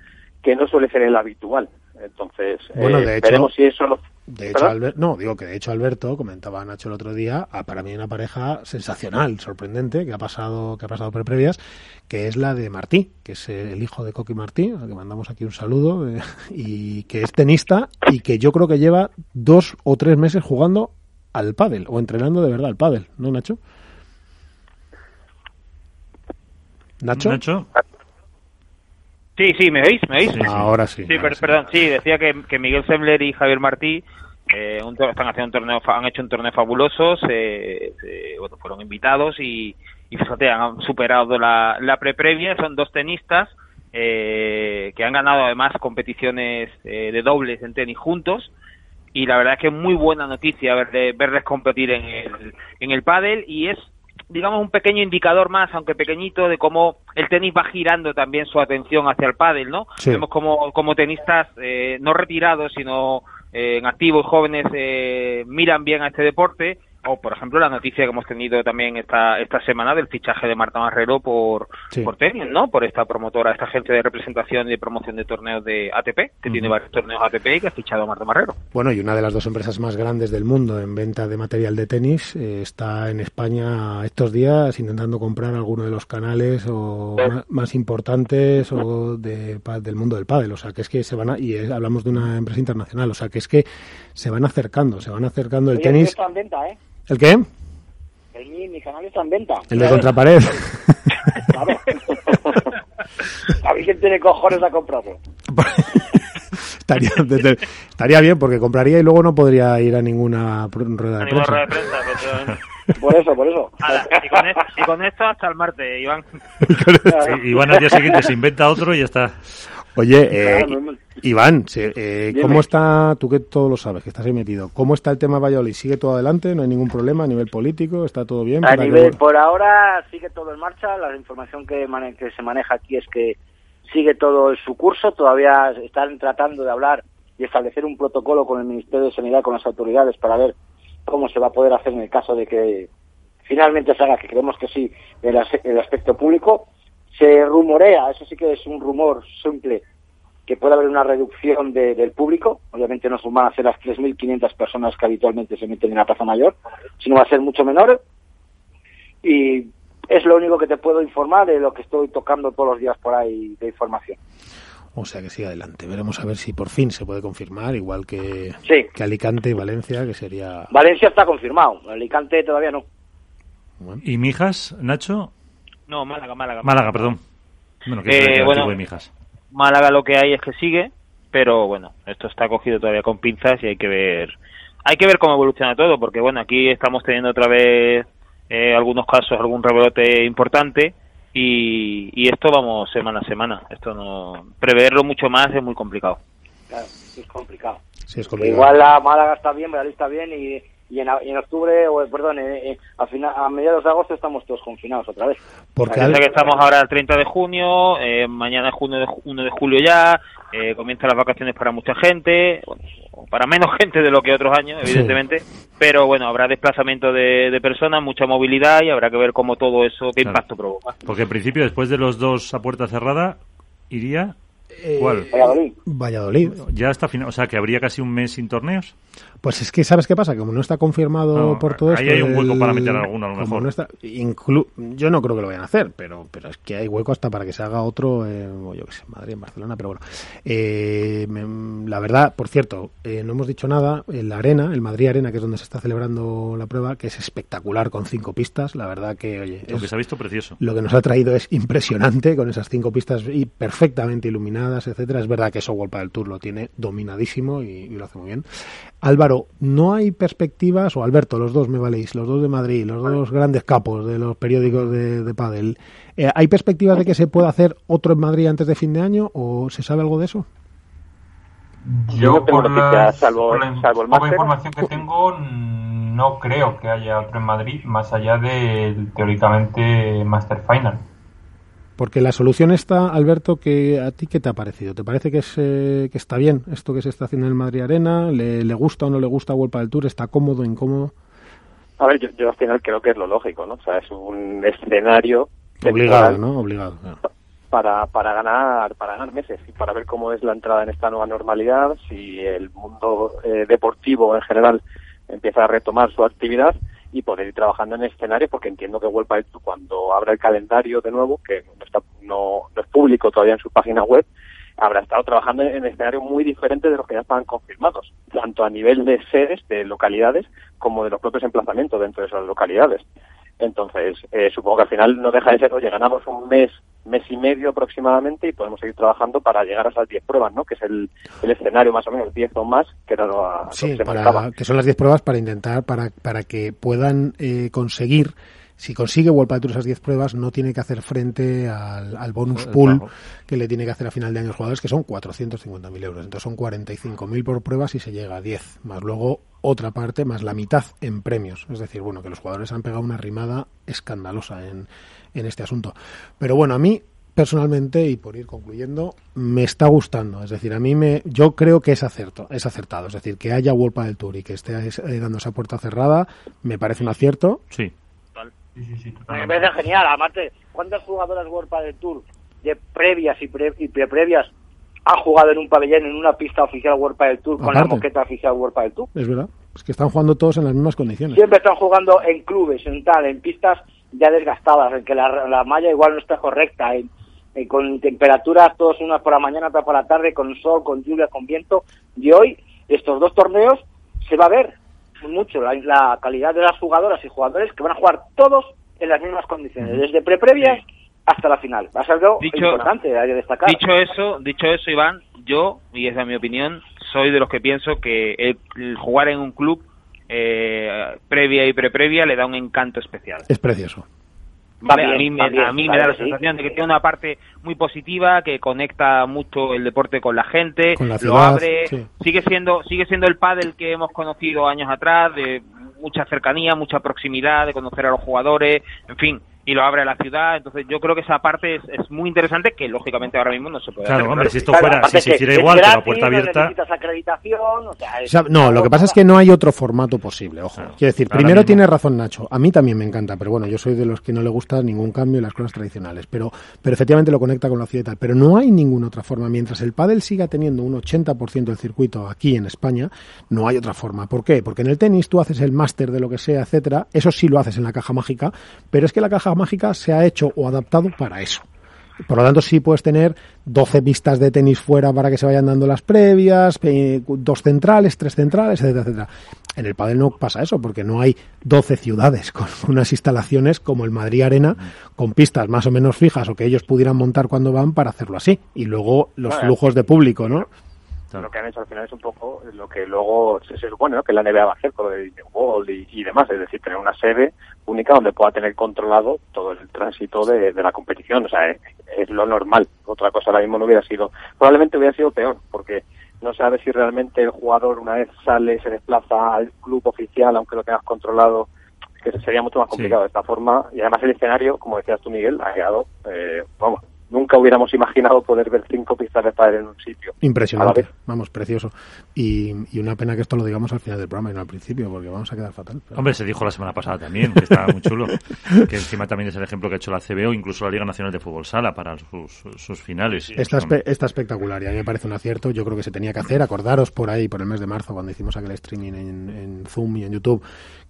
que no suele ser el habitual. Entonces, bueno, eh, de hecho, veremos si eso lo de hecho, no, digo que de hecho Alberto comentaba Nacho el otro día, a, para mí una pareja sensacional, sorprendente, que ha pasado, que ha pasado por previas, que es la de Martí, que es el hijo de Coqui Martí, al que mandamos aquí un saludo, eh, y que es tenista y que yo creo que lleva dos o tres meses jugando al pádel o entrenando de verdad al pádel, ¿no, Nacho? Nacho. Nacho. Sí, sí, ¿me veis? ¿Me veis? Ahora sí. Sí, per- perdón, sí, decía que, que Miguel Sembler y Javier Martí eh, un están haciendo un torneo, han hecho un torneo fabuloso, se- se- bueno, fueron invitados y, y fíjate, han superado la, la pre-previa, son dos tenistas eh, que han ganado además competiciones eh, de dobles en tenis juntos y la verdad es que es muy buena noticia verle- verles competir en el, en el pádel y es digamos un pequeño indicador más, aunque pequeñito, de cómo el tenis va girando también su atención hacia el pádel, ¿no? Sí. Vemos como, como tenistas eh, no retirados, sino eh, en activos jóvenes eh, miran bien a este deporte. O, por ejemplo, la noticia que hemos tenido también esta, esta semana del fichaje de Marta Marrero por, Sí. por tenis, ¿no? Por esta promotora, esta agencia de representación y de promoción de torneos de ATP, que tiene varios torneos ATP y que ha fichado a Marta Marrero. Bueno, y una de las dos empresas más grandes del mundo en venta de material de tenis eh, está en España estos días intentando comprar alguno de los canales o más importantes o de, pa- del mundo del pádel. O sea, que es que se van a, y hablamos de una empresa internacional. O sea, que es que se van acercando, se van acercando el Oye, tenis. está en venta, ¿eh? ¿El qué? El, mi, mi canal está en venta. El de contrapared. Claro. [LAUGHS] A ver quién tiene cojones a comprarlo. [LAUGHS] estaría, desde- estaría bien porque compraría y luego no podría ir a ninguna rueda de prensa. rueda de prensa, efectivamente. Por eso, por eso. Ala, y, con esto, y con esto hasta el martes, Iván. [LAUGHS] Sí, Iván al día siguiente se inventa otro y ya está. Oye, eh, Claro, Iván, eh. ¿cómo está, tú que todo lo sabes, que estás ahí metido, cómo está el tema Valladolid? ¿Sigue todo adelante? ¿No hay ningún problema a nivel político? ¿Está todo bien? A que- nivel, por ahora sigue todo en marcha. La información que, mane- que se maneja aquí es que sigue todo en su curso. Todavía están tratando de hablar y establecer un protocolo con el Ministerio de Sanidad, con las autoridades, para ver cómo se va a poder hacer en el caso de que finalmente se haga, que creemos que sí, el, el aspecto público. Se rumorea, eso sí que es un rumor simple, que puede haber una reducción de- del público. Obviamente no van a ser las 3.500 personas que habitualmente se meten en la Plaza Mayor, sino va a ser mucho menor. Y es lo único que te puedo informar de lo que estoy tocando todos los días por ahí de información. O sea, que sigue adelante. Veremos a ver si por fin se puede confirmar, igual que, Sí. que Alicante y Valencia, que sería... Valencia está confirmado, Alicante todavía no. ¿Y Mijas, Nacho? No, Málaga, Málaga. Málaga, perdón. Bueno, que Eh, bueno. de Mijas. Málaga lo que hay es que sigue, pero bueno, esto está cogido todavía con pinzas y hay que ver, hay que ver cómo evoluciona todo, porque bueno, aquí estamos teniendo otra vez eh, algunos casos, algún rebrote importante y, y esto vamos semana a semana. Esto no preverlo mucho más es muy complicado. Claro, es complicado. Sí, es complicado. igual la Málaga está bien, Valladolid está bien y, y en, y en octubre, o perdón, eh, eh, a, fina- a mediados de agosto estamos todos confinados otra vez. Porque Piensa al- que estamos ahora el 30 de junio, eh, mañana es junio de, ju- 1 de julio ya, eh, comienzan las vacaciones para mucha gente, para menos [LAUGHS] gente de lo que otros años, Sí. evidentemente, pero bueno, habrá desplazamiento de, de personas, mucha movilidad y habrá que ver cómo todo eso, qué Claro. impacto provoca. Porque en principio, después de los dos a puerta cerrada, iría. ¿Cuál? Valladolid. Valladolid. Ya está final, o sea que habría casi un mes sin torneos. Pues es que, ¿sabes qué pasa? Como no está confirmado No, por todo ahí esto... hay un hueco para meter alguno, a lo mejor. no está- inclu- yo no creo que lo vayan a hacer, pero, pero es que hay hueco hasta para que se haga otro, eh, o yo que sé, en Madrid, en Barcelona, pero bueno. Eh, me- la verdad, por cierto, eh, no hemos dicho nada, en la arena, el Madrid Arena, que es donde se está celebrando la prueba, que es espectacular con cinco pistas, la verdad que, oye, Lo es- que se ha visto precioso. lo que nos ha traído es impresionante con esas cinco pistas y perfectamente iluminadas, etcétera. Es verdad que eso World del Tour lo tiene dominadísimo y, y lo hace muy bien. Álvaro, ¿no hay perspectivas, o Alberto, los dos me valéis, los dos de Madrid, los dos grandes capos de los periódicos de, de Padel, eh, ¿hay perspectivas de que se pueda hacer otro en Madrid antes de fin de año o se sabe algo de eso? Yo no tengo por noticias, la- salvo- por la salvo el poca máster. información que tengo, no creo que haya otro en Madrid, más allá del teóricamente Master Final. Porque la solución está, Alberto, que a ti qué te ha parecido? ¿Te parece que, es, eh, que está bien esto que se está haciendo en el Madrid Arena? ¿Le, le gusta o no le gusta World del Tour? ¿Está cómodo, incómodo? A ver, yo, yo al final creo que es lo lógico, ¿no? O sea, es un escenario Obligado, ¿no? Obligado. claro. para, para ganar para ganar meses y para ver cómo es la entrada en esta nueva normalidad, si el mundo eh, deportivo en general empieza a retomar su actividad y poder ir trabajando en escenario, porque entiendo que Tour, cuando abra el calendario de nuevo, que no, está, no, no es público todavía en su página web, habrá estado trabajando en escenarios muy diferentes de los que ya estaban confirmados, tanto a nivel de sedes, de localidades, como de los propios emplazamientos dentro de esas localidades. Entonces, eh, supongo que al final no deja de ser, oye, ganamos un mes, mes y medio aproximadamente y podemos seguir trabajando para llegar a esas 10 pruebas, ¿no? Que es el, el escenario más o menos, 10 o más, que era lo, lo Sí, que para, son las 10 pruebas para intentar, para, para que puedan eh, conseguir, si consigue World Tour esas 10 pruebas, no tiene que hacer frente al, al bonus pool que le tiene que hacer a final de año a los jugadores, que son 450.000 euros. Entonces son 45.000 por prueba si se llega a 10, más luego otra parte, más la mitad en premios. Es decir, bueno, que los jugadores han pegado una rimada escandalosa en, en este asunto. Pero bueno, a mí personalmente y por ir concluyendo me está gustando es decir a mí me yo creo que es acerto es acertado es decir que haya World del Tour y que esté eh, dando esa puerta cerrada me parece un acierto sí Sí, sí, sí, Me parece genial. Aparte, ¿cuántas jugadoras World del Tour de previas y, pre y pre-previas han jugado en un pabellón, en una pista oficial World del Tour, con la moqueta oficial World del Tour? es verdad. Es que están jugando todos en las mismas condiciones. Siempre están jugando en clubes, en tal, en pistas ya desgastadas, en que la, la malla igual no está correcta, en, en- con temperaturas todos unas por la mañana, otras por la tarde, con sol, con lluvia, con viento. Y hoy, estos dos torneos, se va a ver mucho la, la calidad de las jugadoras y jugadores que van a jugar todos en las mismas condiciones, desde pre-previas hasta la final. Va a ser algo Dicho- importante, hay que destacar. Dicho eso, dicho eso, Iván, yo, y esa es mi opinión, soy de los que pienso que el, el jugar en un club eh, previa y preprevia le da un encanto especial. es precioso ¿vale? Va a mí, me, bien, a mí me da la sí. sensación de que tiene una parte muy positiva, que conecta mucho el deporte con la gente, Con la lo abre, sí. sigue siendo sigue siendo el pádel que hemos conocido años atrás, de mucha cercanía, mucha proximidad, de conocer a los jugadores, en fin, y lo abre a la ciudad, entonces yo creo que esa parte es, es muy interesante que lógicamente ahora mismo no se puede Claro, hacer. hombre, si esto Claro, fuera, si se hiciera igual, con la gratis, puerta no abierta, necesitas acreditación, o sea, O es sea, no, lo que pasa es que no hay otro formato posible, ojo. Claro. Quiero decir, primero mismo. tiene razón Nacho, a mí también me encanta, pero bueno, yo soy de los que no le gusta ningún cambio en las cosas tradicionales, pero, pero efectivamente lo conecta con la ciudad y tal. Pero no hay ninguna otra forma. Mientras el pádel siga teniendo un 80% del circuito aquí en España, no hay otra forma. ¿Por qué? Porque en el tenis tú haces el máster de lo que sea, etcétera, eso sí lo haces en la caja mágica, pero es que la caja mágica se ha hecho o adaptado para eso. Por lo tanto, sí puedes tener 12 pistas de tenis fuera para que se vayan dando las previas, dos centrales, tres centrales, etcétera, etcétera. En el pádel no pasa eso, porque no hay 12 ciudades [LAUGHS] con unas instalaciones como el Madrid Arena, con pistas más o menos fijas o que ellos pudieran montar cuando van para hacerlo así. Y luego los flujos de público, ¿no? Claro. Lo que han hecho al final es un poco lo que luego se, supone ¿no? que la NBA va a hacer con lo de Disney World y, y demás, es decir, tener una sede única donde pueda tener controlado todo el tránsito de, de la competición, o sea, es, es lo normal. Otra cosa ahora mismo no hubiera sido, probablemente hubiera sido peor, porque no sabes si realmente el jugador una vez sale, se desplaza al club oficial, aunque lo tengas controlado, que sería mucho más Sí. complicado de esta forma. Y además el escenario, como decías tú, Miguel, ha quedado, eh, vamos, nunca hubiéramos imaginado poder ver cinco pistas de pádel en un sitio. Impresionante, vamos, precioso. Y, y una pena que esto lo digamos al final del programa y no al principio, porque vamos a quedar fatal. pero- Hombre, se dijo la semana pasada también, que estaba muy chulo. [LAUGHS] Que encima también es el ejemplo que ha hecho la CBO, incluso la Liga Nacional de Fútbol Sala para sus, sus finales. Está, espe- está espectacular y a mí me parece un acierto. Yo creo que se tenía que hacer. Acordaros por ahí, por el mes de marzo, cuando hicimos aquel streaming en, en Zoom y en YouTube,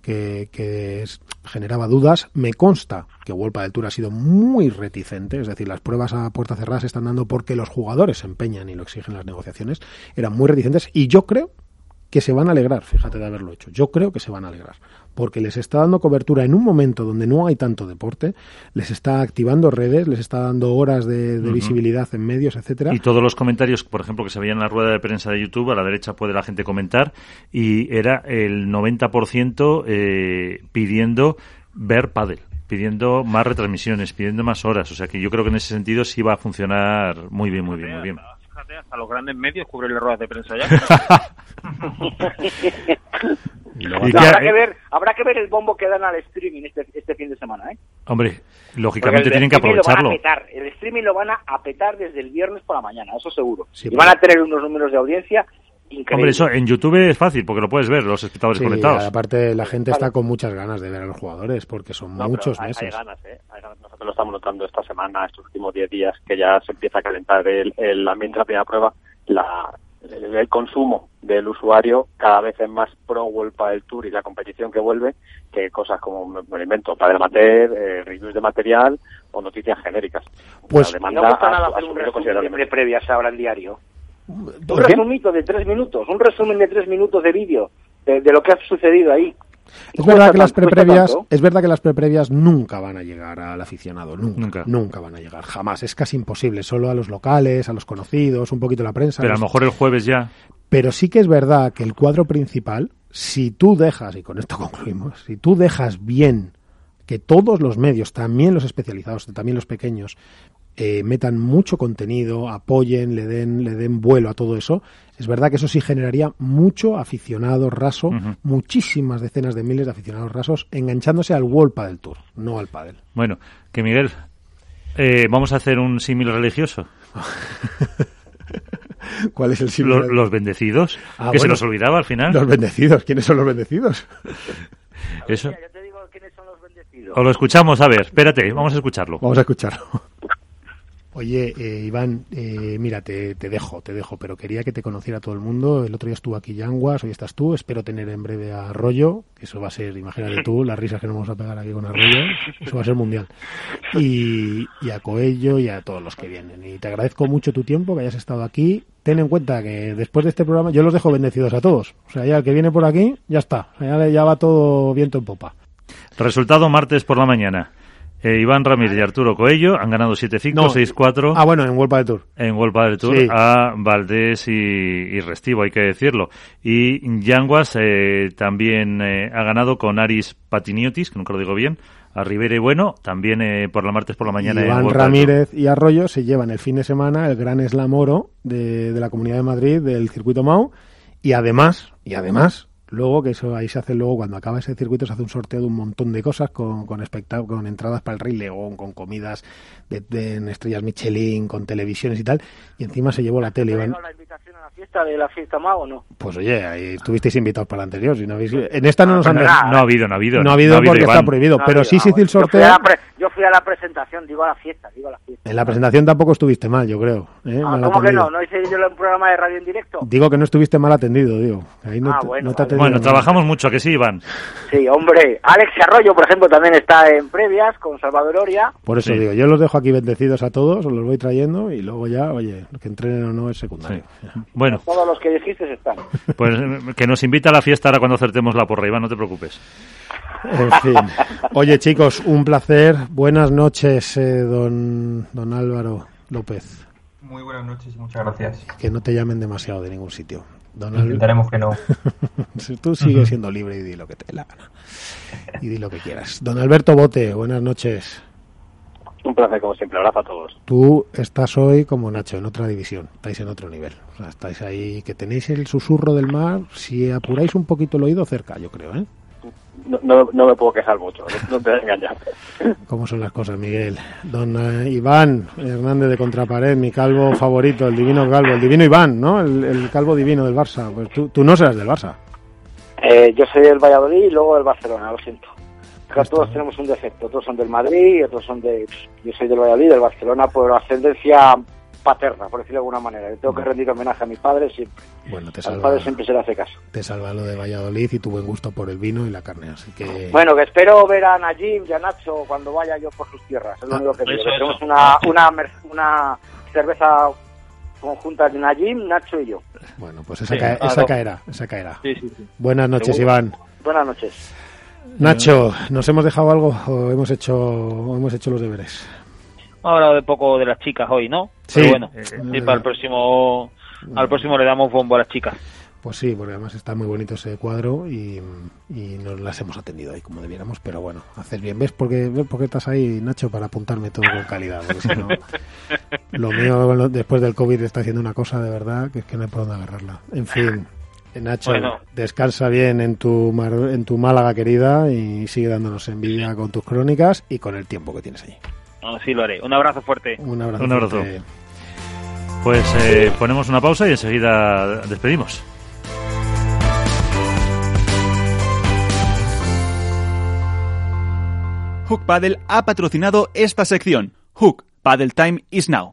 que, que es- generaba dudas. Me consta que Wolpa del Tour ha sido muy reticente, es decir, las pruebas a puerta cerrada se están dando porque los jugadores se empeñan y lo exigen las negociaciones. Eran muy reticentes y yo creo que se van a alegrar, fíjate de haberlo hecho. Yo creo que se van a alegrar, porque les está dando cobertura en un momento donde no hay tanto deporte, les está activando redes, les está dando horas de, visibilidad en medios, etcétera. Y todos los comentarios, por ejemplo, que se veían en la rueda de prensa de YouTube, a la derecha puede la gente comentar, y era el 90% eh, pidiendo ver pádel, pidiendo más retransmisiones, pidiendo más horas. O sea que yo creo que en ese sentido sí va a funcionar muy bien, muy bien, muy bien. Fíjate, hasta los grandes medios cubren las ruedas de prensa ya. [LAUGHS] Y No, que- habrá, que ver, habrá que ver el bombo que dan al streaming este, este fin de semana, ¿eh? Hombre, lógicamente el tienen que streaming lo van a aprovecharlo. petar, el streaming lo van a, a petar desde el viernes por la mañana, eso seguro. Sí, y van a tener unos números de audiencia increíbles. Hombre, eso en YouTube es fácil porque lo puedes ver, los espectadores Sí, conectados. aparte la gente está con muchas ganas de ver a los jugadores porque son No, muchos hay, meses. Hay ganas, ¿eh? Hay ganas. Nosotros lo estamos notando esta semana, estos últimos 10 días, que ya se empieza a calentar el, el ambiente de la primera prueba. La, el, el consumo del usuario cada vez es más pro World Padel Tour y la competición que vuelve que cosas como me me lo invento Padel Amateur, eh, reviews de material o noticias genéricas. Pues- la demanda no ha- nada ha hacer un resumen de previas ahora en diario. Un resumito de tres minutos, un resumen de tres minutos de vídeo de, de lo que ha sucedido ahí. Es verdad que las tanto. es verdad que las preprevias nunca van a llegar al aficionado, nunca, Nunca. nunca, van a llegar, jamás, es casi imposible, solo a los locales, a los conocidos, un poquito la prensa. Pero a lo mejor el jueves ya. Pero sí que es verdad que el cuadro principal, si tú dejas, y con esto [LAUGHS] concluimos, si tú dejas bien que todos los medios, también los especializados, también los pequeños, eh, metan mucho contenido, apoyen, le den, le den vuelo a todo eso, es verdad que eso sí generaría mucho aficionado raso, muchísimas decenas de miles de aficionados rasos enganchándose al World Padel Tour, no al Padel. Bueno, que Miguel, eh, vamos a hacer un símil religioso. [LAUGHS] ¿Cuál es el Lo- símbolo? los bendecidos, Ah, que se nos olvidaba al final. Los bendecidos, ¿quiénes son los bendecidos? Eso. Ya te digo quiénes son los bendecidos. O lo escuchamos, a ver, espérate, vamos a escucharlo. Vamos a escucharlo. Oye, eh, Iván, eh, mira, te, te dejo, te dejo, pero quería que te conociera todo el mundo. El otro día estuvo aquí Yanguas, hoy estás tú. Espero tener en breve a Arroyo, que eso va a ser, imagínate tú, las risas que nos vamos a pegar aquí con Arroyo, eso va a ser mundial. Y, a Coello y a todos los que vienen. Y te agradezco mucho tu tiempo, que hayas estado aquí. Ten en cuenta que después de este programa yo los dejo bendecidos a todos. O sea, ya el que viene por aquí, ya está. Ya, ya va todo viento en popa. Resultado martes por la mañana. Eh, Iván Ramírez y Arturo Coello han ganado 7-5, No. 6-4 Ah, bueno, en World Padel Tour. en World Padel Tour Sí. a Valdés y, y Restivo, hay que decirlo. Y Yanguas eh, también eh, ha ganado con Aris Patiniotis, que nunca lo digo bien, a Rivera y Bueno, también eh, por la martes por la mañana en Iván Tour. Ramírez y Arroyo se llevan el fin de semana el Gran Slam Oro de, de la Comunidad de Madrid del circuito MAU y además, y además, luego que eso ahí se hace luego cuando acaba ese circuito se hace un sorteo de un montón de cosas con con, con entradas para el Rey León, con comidas de, de- en estrellas Michelin, con televisiones y tal y encima se llevó la tele ¿Te la invitación a la fiesta de la fiesta mago o no? Pues oye, ahí estuvisteis invitados para la anterior, si no habéis en esta no nos han pero dejado- nada, No ha habido, no ha habido. no ha habido porque Iván. está prohibido, No, pero ah, sí se hizo bueno. el Yo fui, a sorteo. yo fui a la presentación, digo a la fiesta, digo a la fiesta. En la presentación tampoco estuviste mal, yo creo. ¿eh? Ah, ¿Cómo que no? ¿No hice yo un programa de radio en directo? Digo que no estuviste mal atendido, digo. Ahí no Ah, te- bueno, no te Bueno, trabajamos mucho, ¿a que sí, Iván? Sí, hombre. Alex Arroyo, por ejemplo, también está en previas con Salvador Oria. Por eso Sí. digo, yo los dejo aquí bendecidos a todos, os los voy trayendo y luego ya, oye, que entrenen o no es secundario. Bueno, Todos los que dijiste están. [LAUGHS] pues que nos invita a la fiesta ahora cuando acertemos la porra, Iván, no te preocupes. En fin. Oye, chicos, un placer. Buenas noches, eh, don, don Álvaro López. Muy buenas noches y muchas gracias. Que no te llamen demasiado de ningún sitio. Intentaremos que no. [LAUGHS] Si Tú sigues siendo libre y di lo que te dé la gana. Y di lo que quieras. Don Alberto Bote, buenas noches. Un placer, como siempre. Abrazo a todos. Tú estás hoy como Nacho, en otra división, estáis en otro nivel. O sea, estáis ahí, que tenéis el susurro del mar, si apuráis un poquito el oído, cerca, yo creo, ¿eh? No, no, no me puedo quejar mucho, no, te engañar. [LAUGHS] ¿Cómo son las cosas, Miguel? Don eh, Iván Hernández de Contrapared, mi calvo favorito, el divino calvo, el divino Iván, ¿no? El, el calvo divino del Barça. Pues tú, tú no serás del Barça. Eh, yo soy del Valladolid y luego del Barcelona, lo siento. Acá todos bien. tenemos un defecto. Otros son del Madrid y otros son de... Yo soy del Valladolid, del Barcelona, por ascendencia paterna, por decirlo de alguna manera. Yo tengo que rendir homenaje a mi padre siempre. Bueno, te Al salva, padre siempre se le hace caso. te salva lo de Valladolid y tu buen gusto por el vino y la carne, así que... Bueno, que espero ver a Najim y a Nacho cuando vaya yo por sus tierras. Es lo único que pido. Tenemos una, una, mer- una cerveza conjunta de Najim, Nacho y yo. Bueno, pues esa, Sí, cae- claro. esa caerá, esa caerá. Sí, sí, sí. Buenas noches, Seguro. Iván. Buenas noches. Nacho, ¿nos hemos dejado algo o hemos hecho, o hemos hecho los deberes? Hemos hablado de poco de las chicas hoy, ¿no? Sí. Pero bueno, Eh, sí, eh, para el próximo, al próximo le damos bombo a las chicas. Pues sí, porque además está muy bonito ese cuadro y, y nos las hemos atendido ahí como debiéramos, pero bueno, hacer bien. ¿Ves por qué, ves por qué estás ahí, Nacho, para apuntarme todo con calidad? Porque si no, lo mío después del COVID está haciendo una cosa de verdad que es que no hay por dónde agarrarla. En fin, eh, Nacho, Bueno. descansa bien en tu, Mar- en tu Málaga querida y sigue dándonos envidia con tus crónicas y con el tiempo que tienes allí. Así lo haré. Un abrazo fuerte. Un abrazo. Un abrazo. fuerte. Pues eh, ponemos una pausa y enseguida despedimos. Hook Paddle ha patrocinado esta sección. Hook Paddle Time is now.